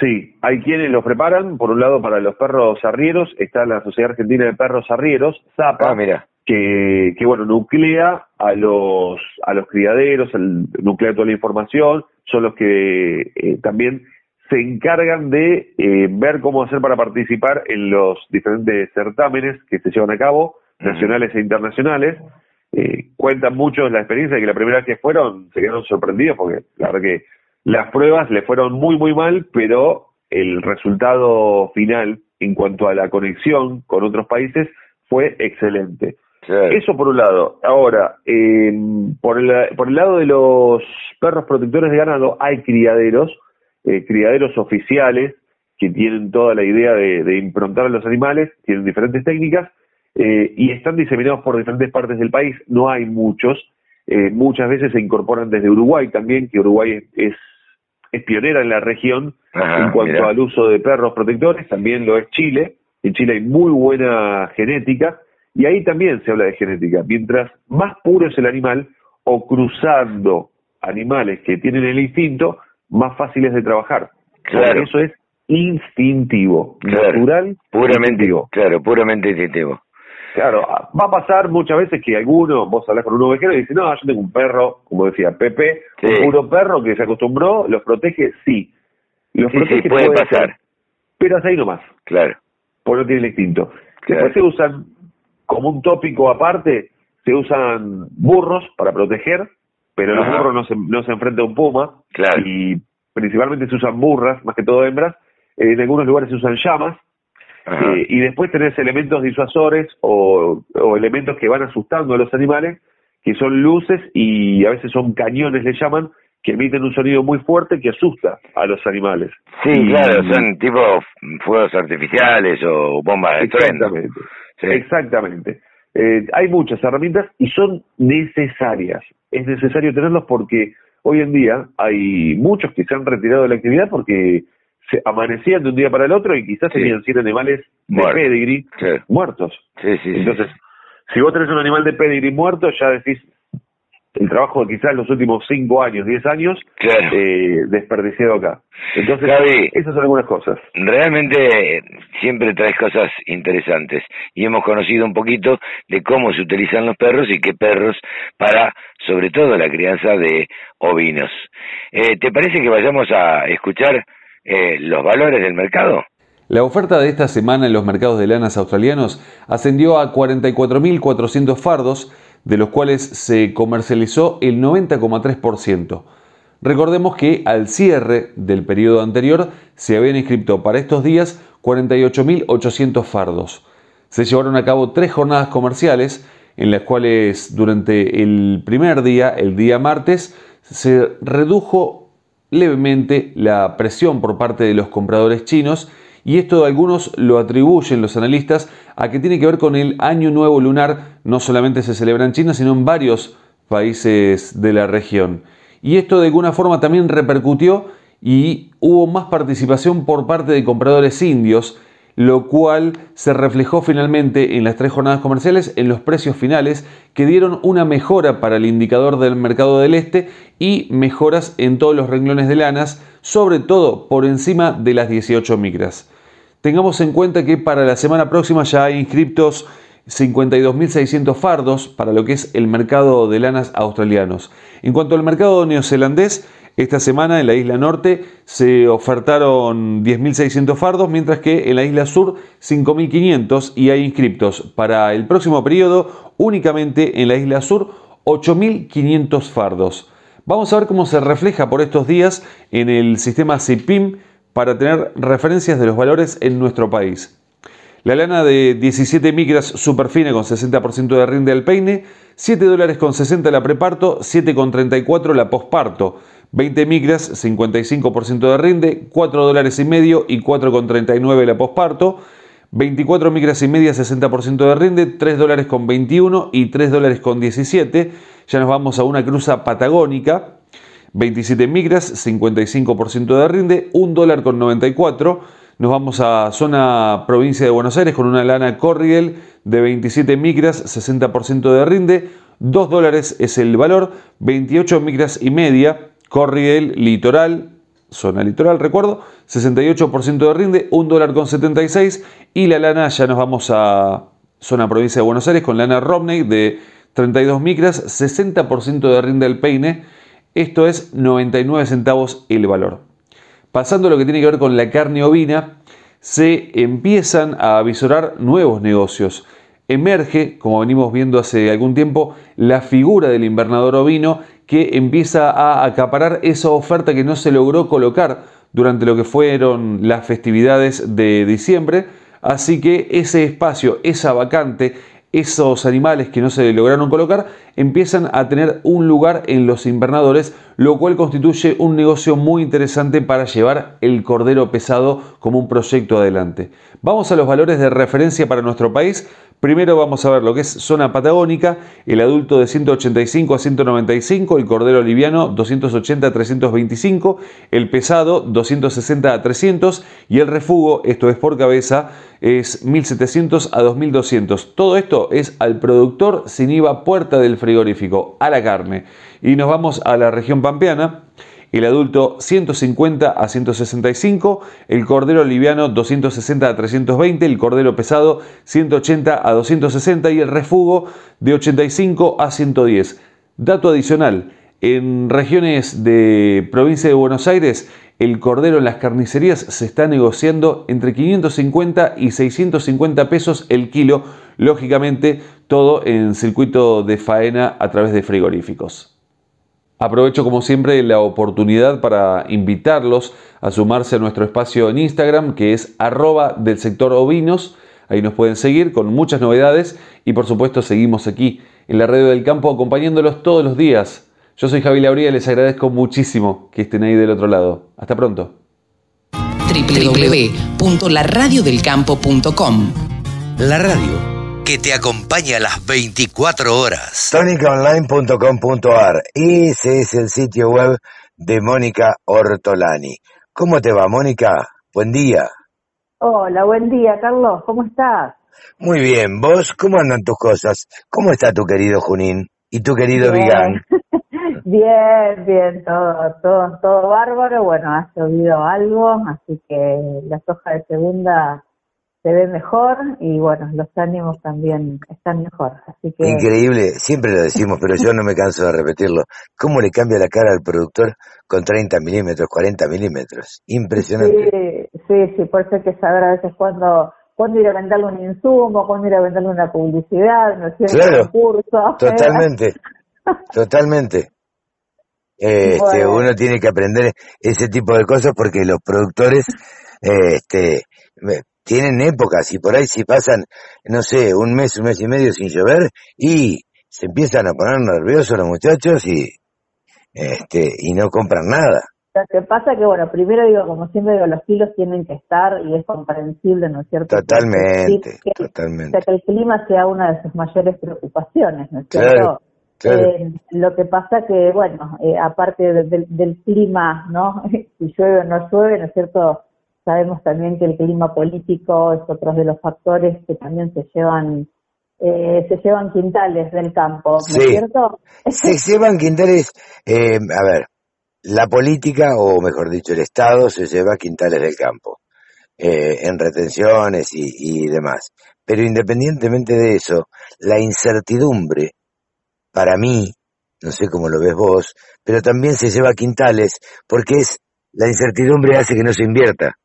Sí, hay quienes los preparan, por un lado para los perros arrieros, está la Sociedad Argentina de Perros Arrieros, ZAPA, ah, Que, que bueno, nuclea a los, a los criaderos, el, nuclea toda la información, son los que eh, también se encargan de eh, ver cómo hacer para participar en los diferentes certámenes que se llevan a cabo, nacionales e internacionales. Eh, cuentan mucho la experiencia de que la primera vez que fueron se quedaron sorprendidos porque la verdad que las pruebas le fueron muy, muy mal, pero el resultado final en cuanto a la conexión con otros países fue excelente. Eso por un lado. Ahora, por, el, por el lado de los perros protectores de ganado, hay criaderos, eh, criaderos oficiales, que tienen toda la idea de, improntar a los animales, tienen diferentes técnicas, eh, y están diseminados por diferentes partes del país. No hay muchos. Eh, muchas veces se incorporan desde Uruguay también, que Uruguay es es pionera en la región en cuanto al uso de perros protectores, también lo es Chile. En Chile hay muy buena genética y ahí también se habla de genética. Mientras más puro es el animal o cruzando animales que tienen el instinto, más fácil es de trabajar. Claro. Eso es instintivo, natural, puramente, claro, puramente instintivo. Claro, va a pasar muchas veces que alguno, vos hablas con un ovejero y dice, no, yo tengo un perro, como decía Pepe, un puro perro que se acostumbró, los protege, sí. Los protege, puede, pasar. pero hasta ahí nomás. Claro. Porque no tiene el instinto. Después se usan, como un tópico aparte, se usan burros para proteger, pero los burros no se, no se enfrentan a un puma. Claro. Y principalmente se usan burras, más que todo hembras. En algunos lugares se usan llamas eh, y después tenés elementos disuasores o, elementos que van asustando a los animales, que son luces y a veces son cañones, le llaman, que emiten un sonido muy fuerte que asusta a los animales. Sí, claro, son tipo fuegos artificiales o bombas de Exactamente. Exactamente. Eh, hay muchas herramientas y son necesarias. Es necesario tenerlos porque hoy en día hay muchos que se han retirado de la actividad porque se amanecían de un día para el otro y quizás tenían siete animales de pedigree muertos. Entonces, si vos tenés un animal de pedigree muerto, ya decís, el trabajo de quizás los últimos cinco años, diez años, eh, desperdiciado acá. Entonces, esas son algunas cosas. Realmente siempre traes cosas interesantes y hemos conocido un poquito de cómo se utilizan los perros y qué perros para, sobre todo, la crianza de ovinos. Eh, ¿Te parece que vayamos a escuchar eh, los valores del mercado. La oferta de esta semana en los mercados de lanas australianos ascendió a 44.400 fardos, de los cuales se comercializó el 90,3%. Recordemos que al cierre del periodo anterior se habían inscrito para estos días 48.800 fardos. Se llevaron a cabo tres jornadas comerciales en las cuales durante el primer día, el día martes, se redujo levemente la presión por parte de los compradores chinos y esto algunos lo atribuyen los analistas a que tiene que ver con el año nuevo lunar, no solamente se celebra en China, sino en varios países de la región. Y esto de alguna forma también repercutió y hubo más participación por parte de compradores indios lo cual se reflejó finalmente en las tres jornadas comerciales en los precios finales que dieron una mejora para el indicador del mercado del este y mejoras en todos los renglones de lanas, sobre todo por encima de las 18 micras. Tengamos en cuenta que para la semana próxima ya hay inscriptos 52.600 fardos para lo que es el mercado de lanas australianos. En cuanto al mercado neozelandés, esta semana en la isla norte se ofertaron 10.600 fardos, mientras que en la isla sur 5.500 y hay inscriptos para el próximo periodo únicamente en la isla sur 8.500 fardos. Vamos a ver cómo se refleja por estos días en el sistema CIPIM para tener referencias de los valores en nuestro país. La lana de 17 micras superfina con 60% de rinde al peine, 7 dólares con 60 la preparto, 7 con 34 la posparto. 20 micras, 55% de rinde, 4 dólares y medio y 4 con 39 la posparto. 24 micras y media, 60% de rinde, 3 dólares con 21 y 3 dólares con 17. Ya nos vamos a una cruza patagónica, 27 micras, 55% de rinde, 1 dólar con 94. Nos vamos a zona provincia de Buenos Aires con una lana Corriel de 27 micras, 60% de rinde, 2 dólares es el valor, 28 micras y media, Corriel litoral, zona litoral, recuerdo, 68% de rinde, 1 dólar con 76 y la lana ya nos vamos a zona provincia de Buenos Aires con lana Romney de 32 micras, 60% de rinde al peine, esto es 99 centavos el valor. Pasando a lo que tiene que ver con la carne ovina, se empiezan a visorar nuevos negocios. Emerge, como venimos viendo hace algún tiempo, la figura del invernador ovino que empieza a acaparar esa oferta que no se logró colocar durante lo que fueron las festividades de diciembre. Así que ese espacio, esa vacante, esos animales que no se lograron colocar empiezan a tener un lugar en los invernadores, lo cual constituye un negocio muy interesante para llevar el cordero pesado como un proyecto adelante. Vamos a los valores de referencia para nuestro país. Primero vamos a ver lo que es zona patagónica, el adulto de 185 a 195, el cordero liviano 280 a 325, el pesado 260 a 300 y el refugo, esto es por cabeza, es 1700 a 2200. Todo esto es al productor sin IVA puerta del frigorífico, a la carne. Y nos vamos a la región pampeana. El adulto 150 a 165, el cordero liviano 260 a 320, el cordero pesado 180 a 260 y el refugo de 85 a 110. Dato adicional, en regiones de provincia de Buenos Aires, el cordero en las carnicerías se está negociando entre 550 y 650 pesos el kilo, lógicamente todo en circuito de faena a través de frigoríficos. Aprovecho como siempre la oportunidad para invitarlos a sumarse a nuestro espacio en Instagram que es arroba del sector ovinos. Ahí nos pueden seguir con muchas novedades y por supuesto seguimos aquí en la radio del campo acompañándolos todos los días. Yo soy Javi Labría y les agradezco muchísimo que estén ahí del otro lado. Hasta pronto. www.laradiodelcampo.com La radio que te acompaña a las 24 horas. Tonicaonline.com.ar Ese es el sitio web de Mónica Ortolani. ¿Cómo te va, Mónica? Buen día. Hola, buen día, Carlos. ¿Cómo estás? Muy bien. ¿Vos cómo andan tus cosas? ¿Cómo está tu querido Junín? ¿Y tu querido Vigán? bien, bien, todo, todo, todo bárbaro. Bueno, ha llovido algo, así que la soja de segunda se ve mejor y bueno, los ánimos también están mejor. Así que... Increíble, siempre lo decimos, pero yo no me canso de repetirlo. ¿Cómo le cambia la cara al productor con 30 milímetros, 40 milímetros? Impresionante. Sí, sí, sí, por eso hay que saber a veces cuándo, cuándo ir a venderle un insumo, cuándo ir a venderle una publicidad, no sé, claro, un Totalmente, totalmente. Este, Uno tiene que aprender ese tipo de cosas porque los productores este, tienen épocas y por ahí si pasan, no sé, un mes, un mes y medio sin llover y se empiezan a poner nerviosos los muchachos y este y no compran nada. Lo que pasa que, bueno, primero digo, como siempre digo, los kilos tienen que estar y es comprensible, ¿no es cierto? Totalmente, totalmente. O sea, que el clima sea una de sus mayores preocupaciones, ¿no es cierto? Eh, lo que pasa que, bueno, eh, aparte del clima, ¿no? si llueve o no llueve, ¿no es cierto? Sabemos también que el clima político es otro de los factores que también se llevan eh, se llevan quintales del campo, ¿no es cierto? Se llevan quintales, eh, a ver, la política, o mejor dicho, el Estado se lleva quintales del campo, eh, en retenciones y, y demás. Pero independientemente de eso, la incertidumbre, para mí, no sé cómo lo ves vos, pero también se lleva quintales porque es la incertidumbre hace que no se invierta.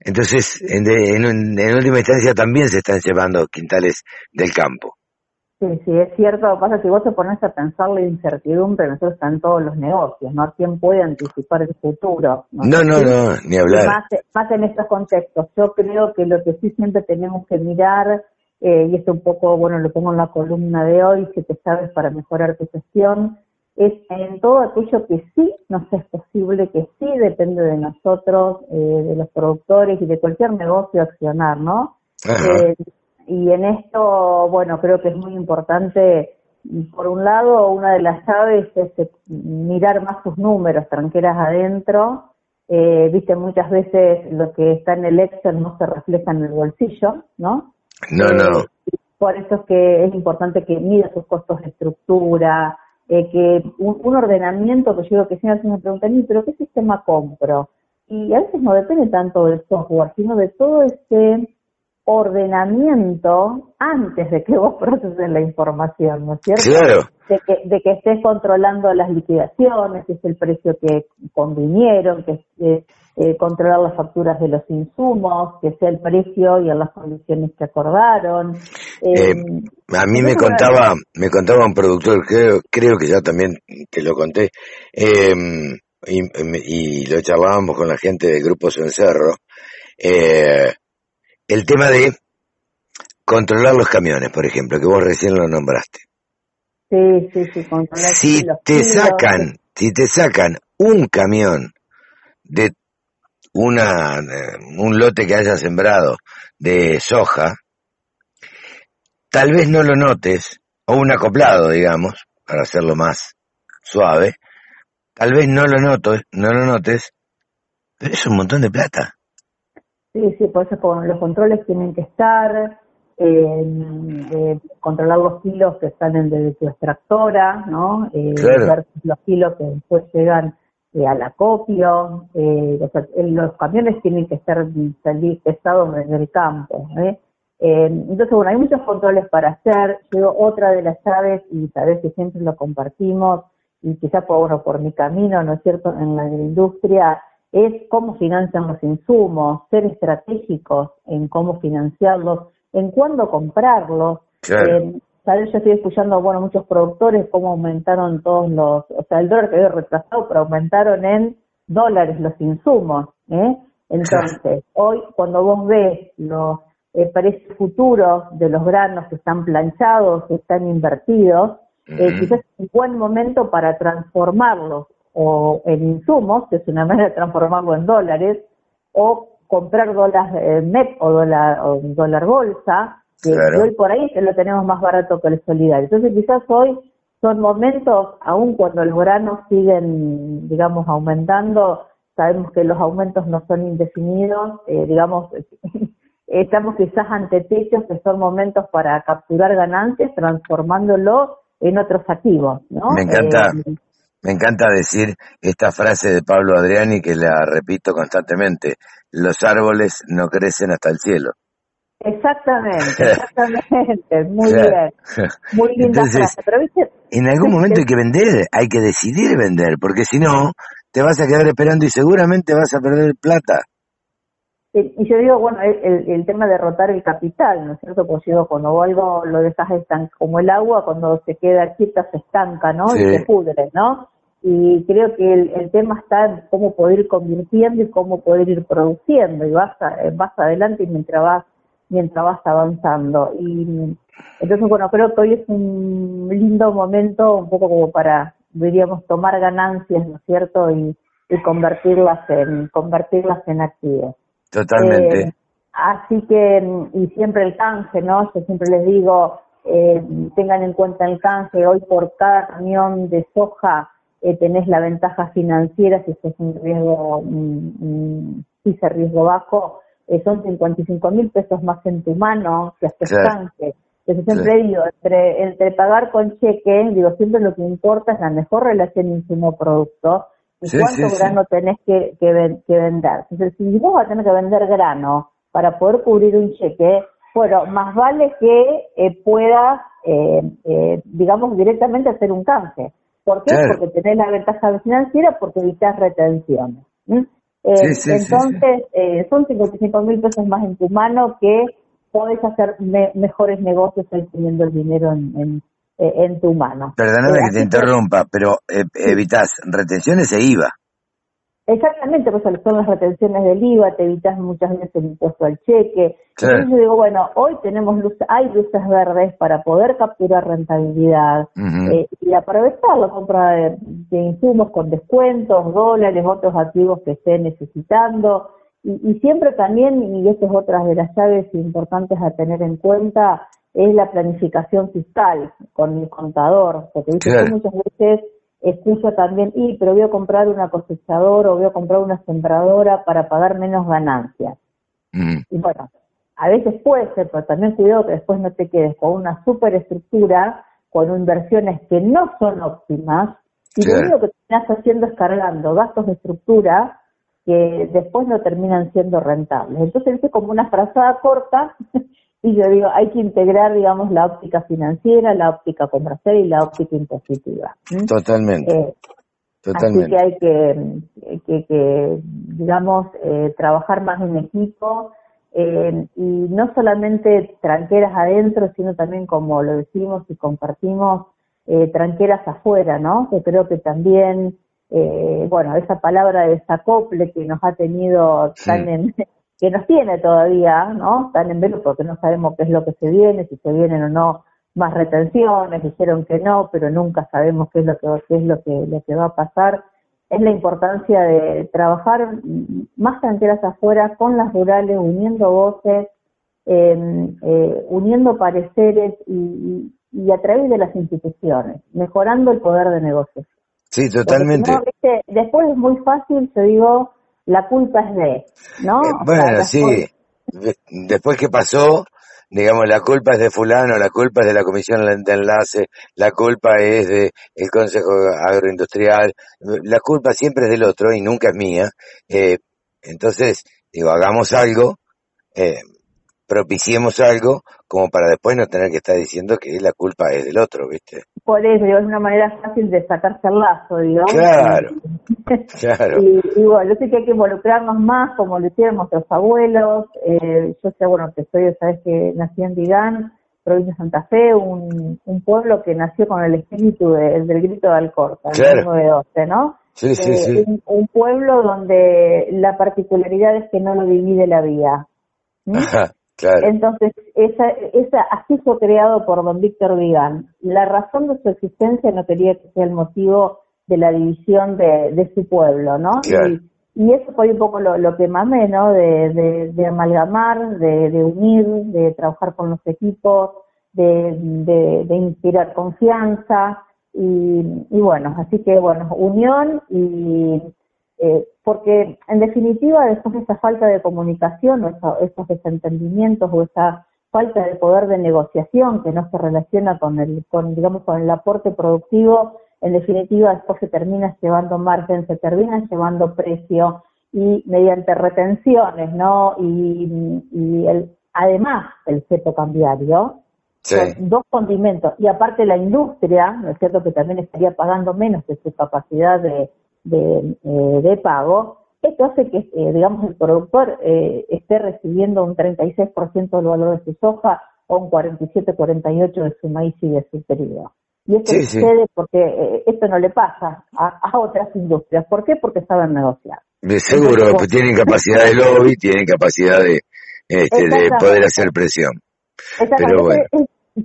Entonces, en, última instancia también se están llevando quintales del campo. Sí, sí, es cierto. Pasa que vos te pones a pensar la incertidumbre, nosotros están todos los negocios, ¿no? ¿Quién puede anticipar el futuro? No, no, no, ni hablar. Más, más, en estos contextos. Yo creo que lo que sí siempre tenemos que mirar, eh, y esto un poco, bueno, lo pongo en la columna de hoy, si te sabes para mejorar tu gestión, es en todo aquello que sí nos es posible, que sí depende de nosotros, eh, de los productores y de cualquier negocio accionar, ¿no? Eh, y en esto, bueno, creo que es muy importante, por un lado, una de las llaves es eh, mirar más sus números, tranqueras adentro. Eh, Viste, muchas veces lo que está en el Excel no se refleja en el bolsillo, ¿no? No, no. Eh, por eso es que es importante que mida sus costos de estructura, que un, ordenamiento, que yo digo que siempre me preguntan, ¿pero qué sistema compro? Y a veces no depende tanto del software, sino de todo este ordenamiento antes de que vos proceses la información, ¿no es cierto? Claro. De que, de que estés controlando las liquidaciones, que es el precio que convinieron, que eh, eh, controlar las facturas de los insumos, que sea el precio y las condiciones que acordaron. Eh, a mí me contaba, me contaba un productor, creo, creo que ya también te lo conté, y, y, lo charlábamos con la gente de Grupo Cencerro, eh, el tema de controlar los camiones, por ejemplo, que vos recién lo nombraste. Sí, sí, sí, controlar Si te sacan, si te sacan un camión de una un lote que haya sembrado de soja, tal vez no lo notes, o un acoplado, digamos, para hacerlo más suave, tal vez no lo noto, no lo notes, pero es un montón de plata. Sí, sí, por eso los controles tienen que estar, eh, controlar los kilos que salen de tu extractora, ¿no? Eh, los kilos que después llegan eh, al acopio. Eh, los, camiones tienen que estar salir pesados desde el campo. entonces, bueno, hay muchos controles para hacer. Yo, otra de las llaves, y sabes que siempre lo compartimos, y quizá por, bueno, por mi camino, ¿no es cierto?, en la industria, es cómo financian los insumos, ser estratégicos en cómo financiarlos, en cuándo comprarlos. Eh, Yo estoy escuchando, bueno, muchos productores cómo aumentaron todos los, o sea, el dólar que había retrasado, pero aumentaron en dólares los insumos. ¿eh? Entonces, hoy cuando vos ves los eh, precios futuros de los granos que están planchados, que están invertidos, eh, quizás es un buen momento para transformarlos o en insumos, que es una manera de transformarlo en dólares, o comprar dólar eh, MEP o dólar, o dólar bolsa, que hoy por ahí lo tenemos más barato que el solidario. Entonces quizás hoy son momentos, aun cuando los granos siguen, digamos, aumentando, sabemos que los aumentos no son indefinidos, eh, digamos, estamos quizás ante techos que son momentos para capturar ganancias transformándolo en otros activos, ¿no? Me encanta. Eh, me encanta decir esta frase de Pablo Adriani que la repito constantemente, los árboles no crecen hasta el cielo. Exactamente, exactamente, muy bien, muy linda frase. Pero, ¿viste? En algún momento hay que vender, hay que decidir vender, porque si no, te vas a quedar esperando y seguramente vas a perder plata. Y yo digo, bueno, el, tema de rotar el capital, ¿no es cierto? Pues yo cuando algo lo dejas como el agua, cuando se queda quieta se estanca, ¿no? Y se pudre, ¿no? Y creo que el, tema está en cómo poder ir convirtiendo y cómo poder ir produciendo, y vas, vas adelante mientras vas, mientras vas avanzando. Y entonces, bueno, creo que hoy es un lindo momento, un poco como para, diríamos, tomar ganancias, ¿no es cierto? Y, y convertirlas en, convertirlas en activos. Totalmente. Eh, así que, y siempre el canje, ¿no? Yo siempre les digo, eh, tengan en cuenta el canje, hoy por cada camión de soja eh, tenés la ventaja financiera, si es un riesgo, si es riesgo bajo, son 55 mil pesos más en tu mano que haces canje. Entonces siempre digo, entre, entre pagar con cheque, digo, siempre lo que importa es la mejor relación insumo-producto y cuánto grano tenés que, que, vender. Entonces, si vos vas a tener que vender grano para poder cubrir un cheque, bueno, más vale que eh, puedas, eh, eh, digamos, directamente hacer un canje. ¿Por qué? Porque tenés la ventaja financiera, porque evitas retenciones. entonces, son 55 mil pesos más en tu mano que podés hacer mejores negocios teniendo el dinero en, en, tu mano. Perdóname que te interrumpa, pero evitas retenciones e IVA. Exactamente, pues son las retenciones del IVA, te evitas muchas veces el impuesto al cheque. Entonces yo digo, bueno, hoy tenemos luz, hay luces verdes para poder capturar rentabilidad eh, y aprovechar la compra de, insumos con descuentos, dólares, otros activos que estén necesitando. Y, siempre también, y esto es otra de las llaves importantes a tener en cuenta, es la planificación fiscal con el contador, porque muchas veces escucho también, y pero voy a comprar una cosechadora o voy a comprar una sembradora para pagar menos ganancias. Mm. Y bueno, a veces puede ser, pero también cuidado que después no te quedes con una superestructura, con inversiones que no son óptimas, y lo único que estás haciendo es cargando gastos de estructura que después no terminan siendo rentables. Entonces es como una frazada corta Y yo digo, hay que integrar, digamos, la óptica financiera, la óptica comercial y la óptica impositiva. Totalmente. Eh, Totalmente. Así que hay que, que, que digamos, eh, trabajar más en equipo eh, y no solamente tranqueras adentro, sino también, como lo decimos y compartimos, tranqueras afuera, ¿no? Que creo que también, bueno, esa palabra de desacople que nos ha tenido tan en que nos tiene todavía, ¿no? Están en velo porque no sabemos qué es lo que se viene, si se vienen o no más retenciones, dijeron que no, pero nunca sabemos qué es lo que qué es lo que, lo que va a pasar. Es la importancia de trabajar más tranquilas afuera con las rurales, uniendo voces, em, eh, uniendo pareceres y, y, a través de las instituciones, mejorando el poder de negocios. Sí, totalmente. después es muy fácil, te digo, la culpa es de, ¿no? Eh, bueno, sí. Después que pasó, digamos, la culpa es de fulano, la culpa es de la comisión de enlace, la culpa es de el Consejo Agroindustrial, la culpa siempre es del otro y nunca es mía. Eh, entonces, digo, hagamos algo, eh, propiciemos algo como para después no tener que estar diciendo que la culpa es del otro, ¿viste? Por eso, es una manera fácil de sacarse el lazo, digamos. Claro, claro. Y, bueno, yo sé que hay que involucrarnos más, como lo hicieron nuestros abuelos. Eh, yo sé, bueno, que soy, sabes que nací en Digán, provincia de Santa Fe, un, un pueblo que nació con el espíritu del grito de Alcorta, el 912, ¿no? Sí, sí, eh, sí. Un, un, pueblo donde la particularidad es que no lo divide la vida. Ajá. Entonces, esa, esa, así fue creado por don Víctor Vigán. La razón de su existencia no quería que sea el motivo de la división de, su pueblo, ¿no? Y, eso fue un poco lo, que mamé, ¿no? De, de, amalgamar, de, unir, de trabajar con los equipos, de, inspirar confianza. Y, y bueno, así que bueno, unión y eh, porque en definitiva después de esa falta de comunicación o esos desentendimientos o esa falta de poder de negociación que no se relaciona con el, con, digamos, con el aporte productivo, en definitiva después se termina llevando margen, se termina llevando precio y mediante retenciones, ¿no? Y, y el, además el cepo cambiario, dos condimentos, y aparte la industria, ¿no es cierto?, que también estaría pagando menos de su capacidad de, de, eh, de pago, esto hace que, eh, digamos, el productor eh, esté recibiendo un 36% del valor de su soja o un 47-48% de su maíz y de su trigo. Y esto sucede porque esto no le pasa a, otras industrias. ¿Por qué? Porque saben negociar. De seguro, pues tienen capacidad de lobby, tienen capacidad de, este, de poder hacer presión. Pero bueno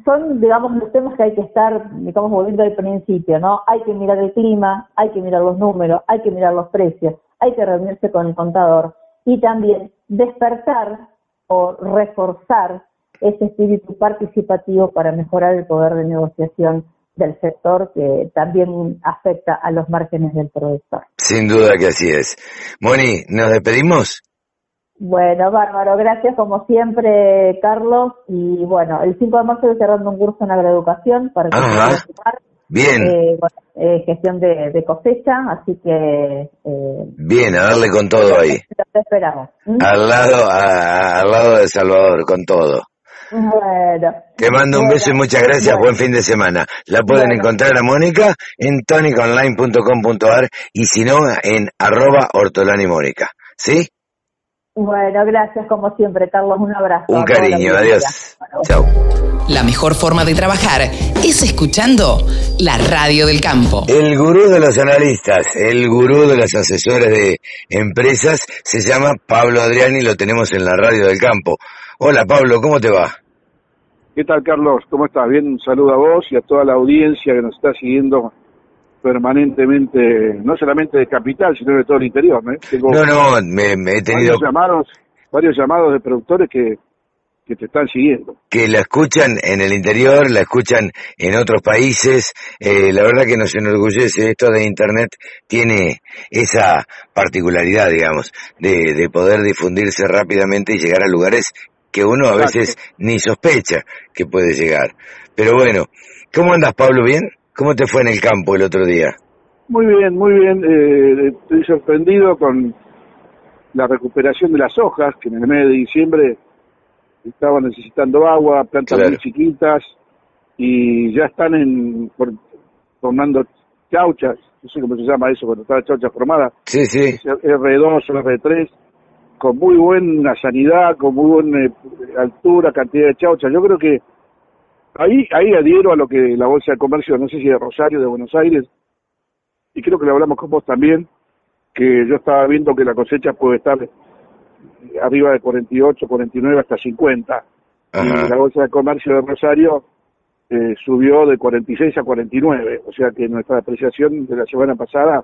son, digamos, los temas que hay que estar, digamos, volviendo al principio, ¿no? Hay que mirar el clima, hay que mirar los números, hay que mirar los precios, hay que reunirse con el contador y también despertar o reforzar ese espíritu participativo para mejorar el poder de negociación del sector que también afecta a los márgenes del productor. Sin duda que así es. Moni, ¿nos despedimos? Bueno, bárbaro, gracias como siempre, Carlos. Y bueno, el 5 de marzo estoy cerrando un curso en agroeducación para que Bien. Eh, eh, gestión de, cosecha, así que. Eh, Bien, a darle con todo ahí. Te esperamos. Al lado, al lado de Salvador, con todo. Bueno. Te mando un beso y muchas gracias. Buen fin de semana. La pueden encontrar a Mónica en toniconline.com.ar y si no, en arroba ortolani mónica. ¿Sí? Bueno, gracias como siempre, Carlos. Un abrazo. Un cariño, adiós. Chao. La mejor forma de trabajar es escuchando la radio del campo. El gurú de los analistas, el gurú de los asesores de empresas, se llama Pablo Adriani, lo tenemos en la radio del campo. Hola Pablo, ¿cómo te va? ¿Qué tal Carlos? ¿Cómo estás? Bien, un saludo a vos y a toda la audiencia que nos está siguiendo permanentemente, no solamente de Capital, sino de todo el interior. ¿eh? no, no, me, he tenido... Varios llamados, varios llamados de productores que, que te están siguiendo. Que la escuchan en el interior, la escuchan en otros países. Eh, la verdad que nos enorgullece, esto de Internet tiene esa particularidad, digamos, de, de poder difundirse rápidamente y llegar a lugares que uno a veces ni sospecha que puede llegar. Pero bueno, ¿cómo andas Pablo? ¿Bien? ¿Cómo te fue en el campo el otro día? Muy bien, muy bien. Eh, estoy sorprendido con la recuperación de las hojas, que en el mes de diciembre estaban necesitando agua, plantas muy chiquitas, y ya están en, formando chauchas, no sé cómo se llama eso, cuando está la chaucha formada. Sí, sí. R2 o R3, con muy buena sanidad, con muy buena eh, altura, cantidad de chauchas. Yo creo que Ahí, ahí adhiero a lo que la Bolsa de Comercio, no sé si de Rosario, de Buenos Aires, y creo que lo hablamos con vos también, que yo estaba viendo que la cosecha puede estar arriba de 48, 49 hasta 50. Y la Bolsa de Comercio de Rosario eh, subió de 46 a 49, o sea que nuestra apreciación de la semana pasada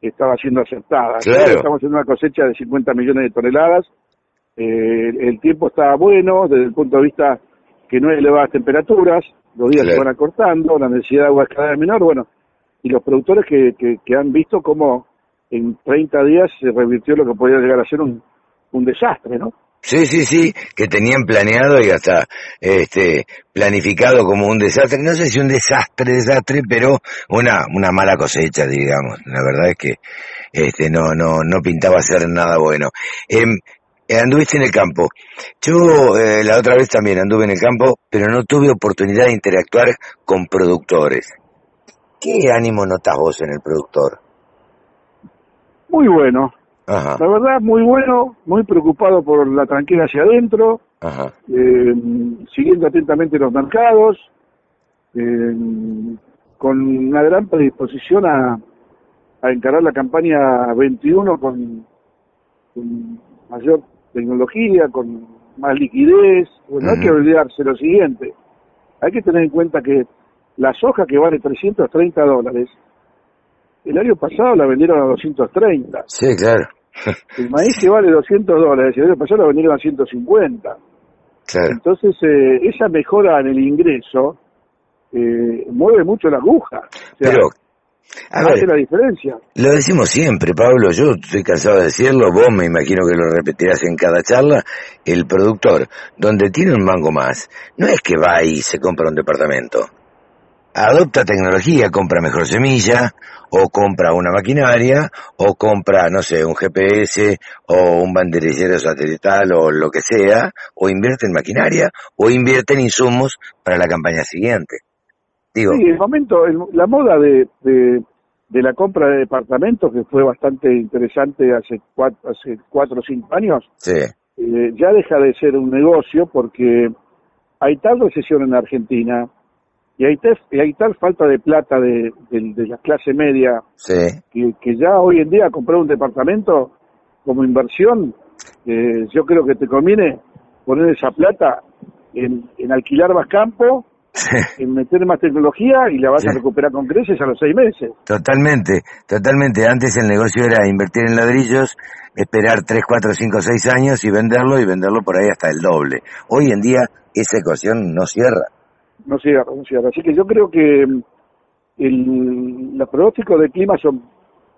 estaba siendo aceptada. Estamos en una cosecha de 50 millones de toneladas. Eh, el tiempo estaba bueno desde el punto de vista que no hay elevadas temperaturas, los días se van acortando, la necesidad de agua es cada vez menor, bueno, y los productores que, que, han visto cómo en 30 días se revirtió lo que podía llegar a ser un, un desastre, ¿no? Sí, sí, sí, que tenían planeado y hasta este planificado como un desastre, no sé si un desastre, desastre, pero una una mala cosecha, digamos. La verdad es que este no no no pintaba ser nada bueno. Eh, anduviste en el campo. Yo eh, la otra vez también anduve en el campo, pero no tuve oportunidad de interactuar con productores. ¿Qué ánimo notas vos en el productor? Muy bueno. La verdad, muy bueno, muy preocupado por la tranquila hacia adentro, eh, siguiendo atentamente los mercados, con una gran predisposición a, a encarar la campaña 21 con, con mayor tecnología, con más liquidez. Bueno, hay que olvidarse lo siguiente. Hay que tener en cuenta que la soja que vale 330 dólares, el año pasado la vendieron a 230. Sí, claro. El maíz que vale 200 dólares, el año pasado la vendieron a 150. Claro. Entonces, eh, esa mejora en el ingreso eh, mueve mucho la aguja. Pero, hace la diferencia. Lo decimos siempre, Pablo, yo estoy cansado de decirlo, vos me imagino que lo repetirás en cada charla, el productor, donde tiene un mango más, no es que va y se compra un departamento. Adopta tecnología, compra mejor semilla, o compra una maquinaria, o compra, no sé, un GPS, o un banderillero satelital, o lo que sea, o invierte en maquinaria, o invierte en insumos para la campaña siguiente. Sí, el momento, la moda de, de, la compra de departamentos, que fue bastante interesante hace cuatro, hace cuatro o cinco años, eh, ya deja de ser un negocio porque hay tal recesión en Argentina y hay, y hay tal falta de plata de, de, la clase media que, que, ya hoy en día comprar un departamento como inversión, eh, yo creo que te conviene poner esa plata en, en alquilar más campo en meter más tecnología y la vas a recuperar con creces a los seis meses. Totalmente, totalmente. Antes el negocio era invertir en ladrillos, esperar tres, cuatro, cinco, seis años y venderlo y venderlo por ahí hasta el doble. Hoy en día esa ecuación no cierra. No cierra, no cierra. Así que yo creo que mm, el, los pronósticos de clima son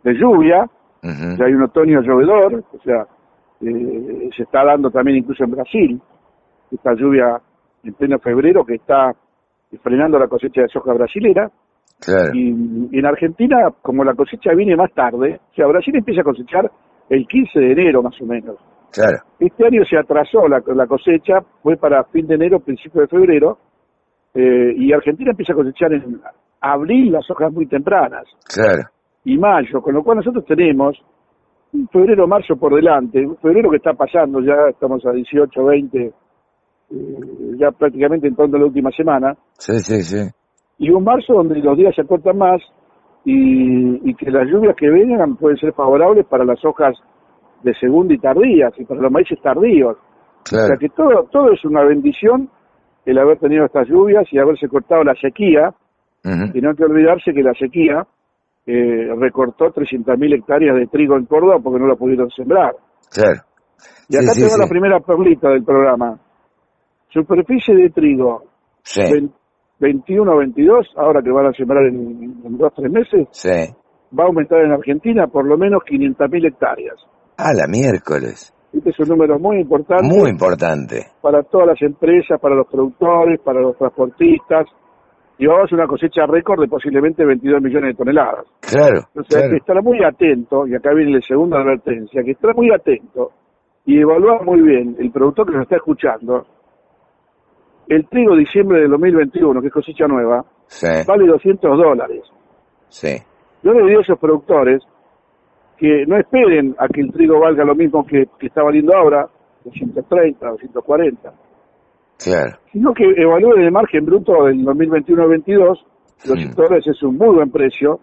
de lluvia, ya hay un otoño llovedor, o sea, eh, se está dando también incluso en Brasil, esta lluvia en pleno febrero que está frenando la cosecha de soja brasilera. Y, en Argentina, como la cosecha viene más tarde, o sea, Brasil empieza a cosechar el 15 de enero más o menos. Claro. Este año se atrasó la, cosecha, fue para fin de enero, principio de febrero, eh, y Argentina empieza a cosechar en abril las hojas muy tempranas. Claro. Y mayo, con lo cual nosotros tenemos febrero, marzo por delante, febrero que está pasando, ya estamos a 18, 20, eh, ya prácticamente entrando la última semana. Sí, sí, sí. Y un marzo donde los días se acortan más y, que las lluvias que vengan pueden ser favorables para las hojas de segunda y tardías y para los maíces tardíos. O sea que todo, todo es una bendición el haber tenido estas lluvias y haberse cortado la sequía. Y no hay que olvidarse que la sequía eh, recortó 300.000 hectáreas de trigo en Córdoba porque no lo pudieron sembrar. Claro. Y acá tengo la primera perlita del programa. Superficie de trigo. 21 o 22, ahora que van a sembrar en, en dos o tres meses. Va a aumentar en Argentina por lo menos 500.000 hectáreas. Ah, la miércoles. Este es un número muy importante. Muy importante. Para todas las empresas, para los productores, para los transportistas. Y vamos a una cosecha récord de posiblemente 22 millones de toneladas. Claro. O sea, hay que estar muy atento, y acá viene la segunda advertencia, que estar muy atento y evaluar muy bien el productor que nos está escuchando. El trigo diciembre del 2021, que es cosecha nueva, vale 200 dólares. Sí. Yo le digo a esos productores que no esperen a que el trigo valga lo mismo que, está valiendo ahora, 230, 240. Claro. Sino que evalúen el margen bruto del 2021-22, los sectores es un muy buen precio,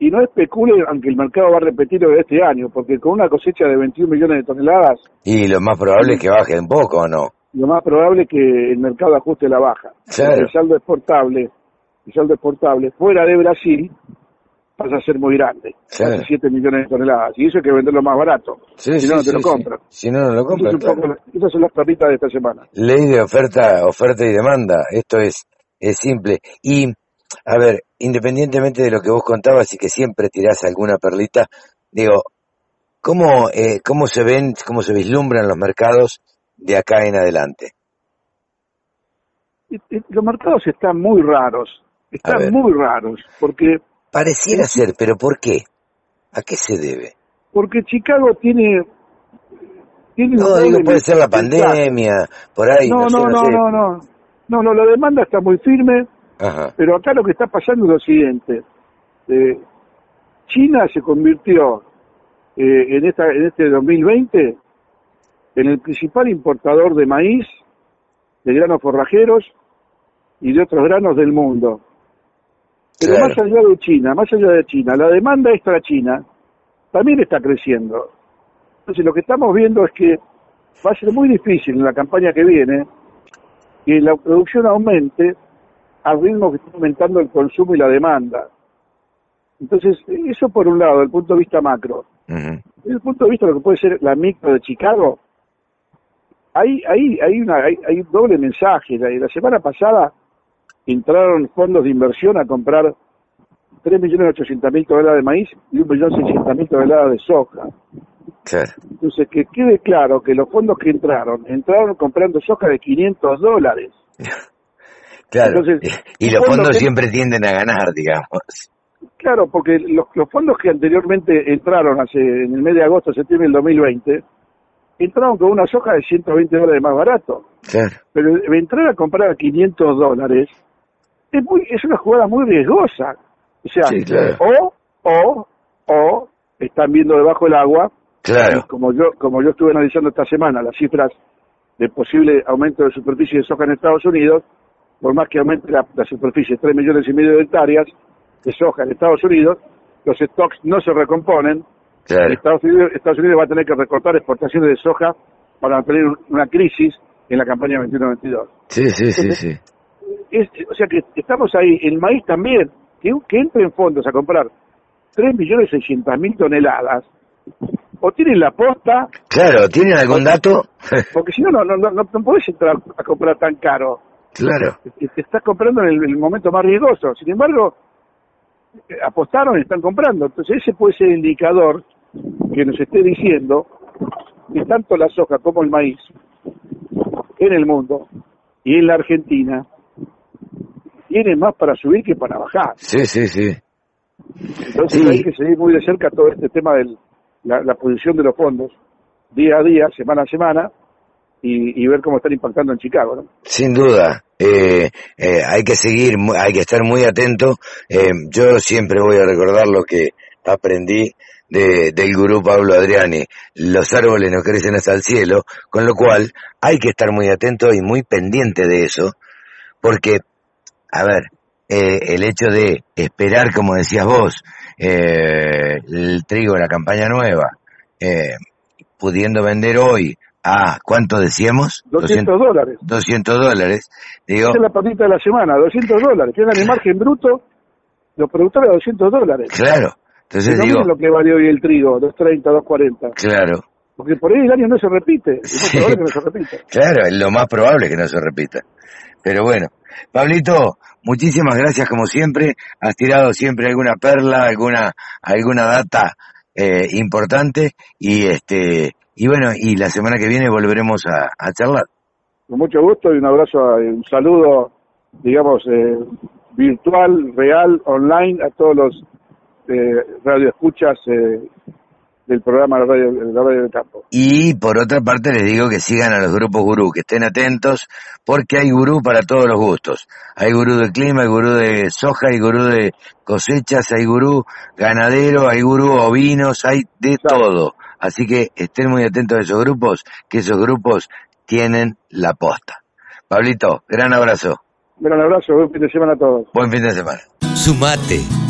y no especulen aunque el mercado va a repetir lo de este año, porque con una cosecha de 21 millones de toneladas... Y lo más probable es que baje un poco, ¿o no? Lo más probable es que el mercado ajuste la baja. Claro. El saldo exportable, el saldo exportable fuera de Brasil pasa a ser muy grande, 7 millones de toneladas, y eso hay que venderlo más barato, si no, no te lo compran. Si no, no lo compran. esas son las perritas de esta semana. Ley de oferta, oferta y demanda, esto es, es simple. Y, a ver, independientemente de lo que vos contabas y que siempre tirás alguna perlita, digo, ¿cómo, eh, cómo se ven, cómo se vislumbran los mercados de acá en adelante? Los mercados están muy raros, están muy raros, porque Pareciera ser, pero ¿por qué? ¿A qué se debe? Porque Chicago tiene... tiene no, digo, puede ser la pandemia, por ahí. No, no, no, no, no, no, no, la demanda está muy firme, pero acá lo que está pasando es lo siguiente. Eh, China se convirtió eh, en, esta, en este 2020 en el principal importador de maíz, de granos forrajeros y de otros granos del mundo. Pero más allá de China, más allá de China, la demanda extra China también está creciendo. Entonces lo que estamos viendo es que va a ser muy difícil en la campaña que viene que la producción aumente al ritmo que está aumentando el consumo y la demanda. Entonces, eso por un lado, desde el punto de vista macro. Desde el punto de vista de lo que puede ser la micro de Chicago, hay, hay, hay, una, hay, hay un doble mensaje. la semana pasada entraron fondos de inversión a comprar 3.800.000 toneladas de maíz y 1.600.000 toneladas de soja. Entonces, que quede claro que los fondos que entraron, entraron comprando soja de 500 dólares. Claro, y los fondos siempre tienden a ganar, digamos. Claro, porque los, fondos que anteriormente entraron hace en el mes de agosto, septiembre del 2020, entraron con una soja de 120 dólares más barato. Claro. Pero entrar a comprar a 500 dólares es, muy, es una jugada muy riesgosa. O sea, o, o, o están viendo debajo del agua, claro. como yo, como yo estuve analizando esta semana las cifras de posible aumento de superficie de soja en Estados Unidos, por más que aumente la, superficie 3 millones y medio de hectáreas de soja en Estados Unidos, los stocks no se recomponen. Estados, Unidos, Estados Unidos va a tener que recortar exportaciones de soja para mantener una crisis en la campaña 21-22. Sí, sí, sí, sí o sea que estamos ahí, el maíz también, que, que entre en fondos a comprar 3.600.000 toneladas, o tienen la posta... Claro, ¿tienen algún dato? Porque si no, no, no, no, no podés entrar a comprar tan caro. Claro. Te, estás comprando en el, momento más riesgoso. Sin embargo, eh, apostaron y están comprando. Entonces ese puede ser el indicador que nos esté diciendo que tanto la soja como el maíz en el mundo y en la Argentina tiene más para subir que para bajar. Sí, sí, sí. Entonces hay que seguir muy de cerca todo este tema de la, posición de los fondos, día a día, semana a semana, y, ver cómo están impactando en Chicago. ¿no? Sin duda, eh, eh, hay que seguir, hay que estar muy atento. Eh, yo siempre voy a recordar lo que aprendí del gurú Pablo Adriani, los árboles no crecen hasta el cielo, con lo cual hay que estar muy atento y muy pendiente de eso, porque, a ver, eh, el hecho de esperar, como decías vos, eh, el trigo de la campaña nueva, eh, pudiendo vender hoy a, ¿cuánto decíamos? 200, dólares. 200 dólares. Digo, es la patita de la semana, 200 dólares. Tienen el margen bruto los productores a 200 dólares. Claro. Entonces no digo... lo que vale hoy el trigo, 230, 240. Claro. Porque por ahí el año no se repite. Es probable que no se repita. Claro, es lo más probable que no se repita. Pero bueno, Pablito, muchísimas gracias como siempre. Has tirado siempre alguna perla, alguna alguna data eh, importante y este y bueno y la semana que viene volveremos a, a charlar. Con mucho gusto y un abrazo, un saludo, digamos, eh, virtual, real, online a todos los eh, radioescuchas eh, del programa la radio, la radio del Campo. Y por otra parte les digo que sigan a los grupos gurú, que estén atentos, porque hay gurú para todos los gustos. Hay gurú de clima, hay gurú de soja, hay gurú de cosechas, hay gurú ganadero, hay gurú ovinos, hay de todo. Así que estén muy atentos a esos grupos, que esos grupos tienen la posta. Pablito, gran abrazo. Gran abrazo, buen fin de semana a todos. Buen fin de semana. Sumate.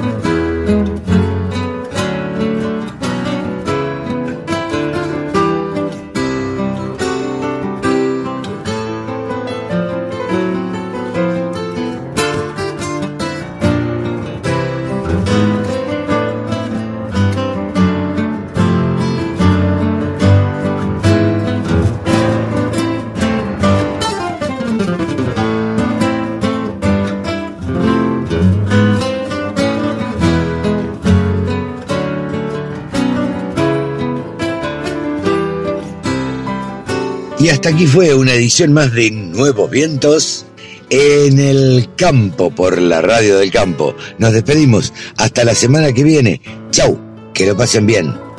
Y hasta aquí fue una edición más de Nuevos Vientos en el campo por la radio del campo. Nos despedimos hasta la semana que viene. Chau, que lo pasen bien.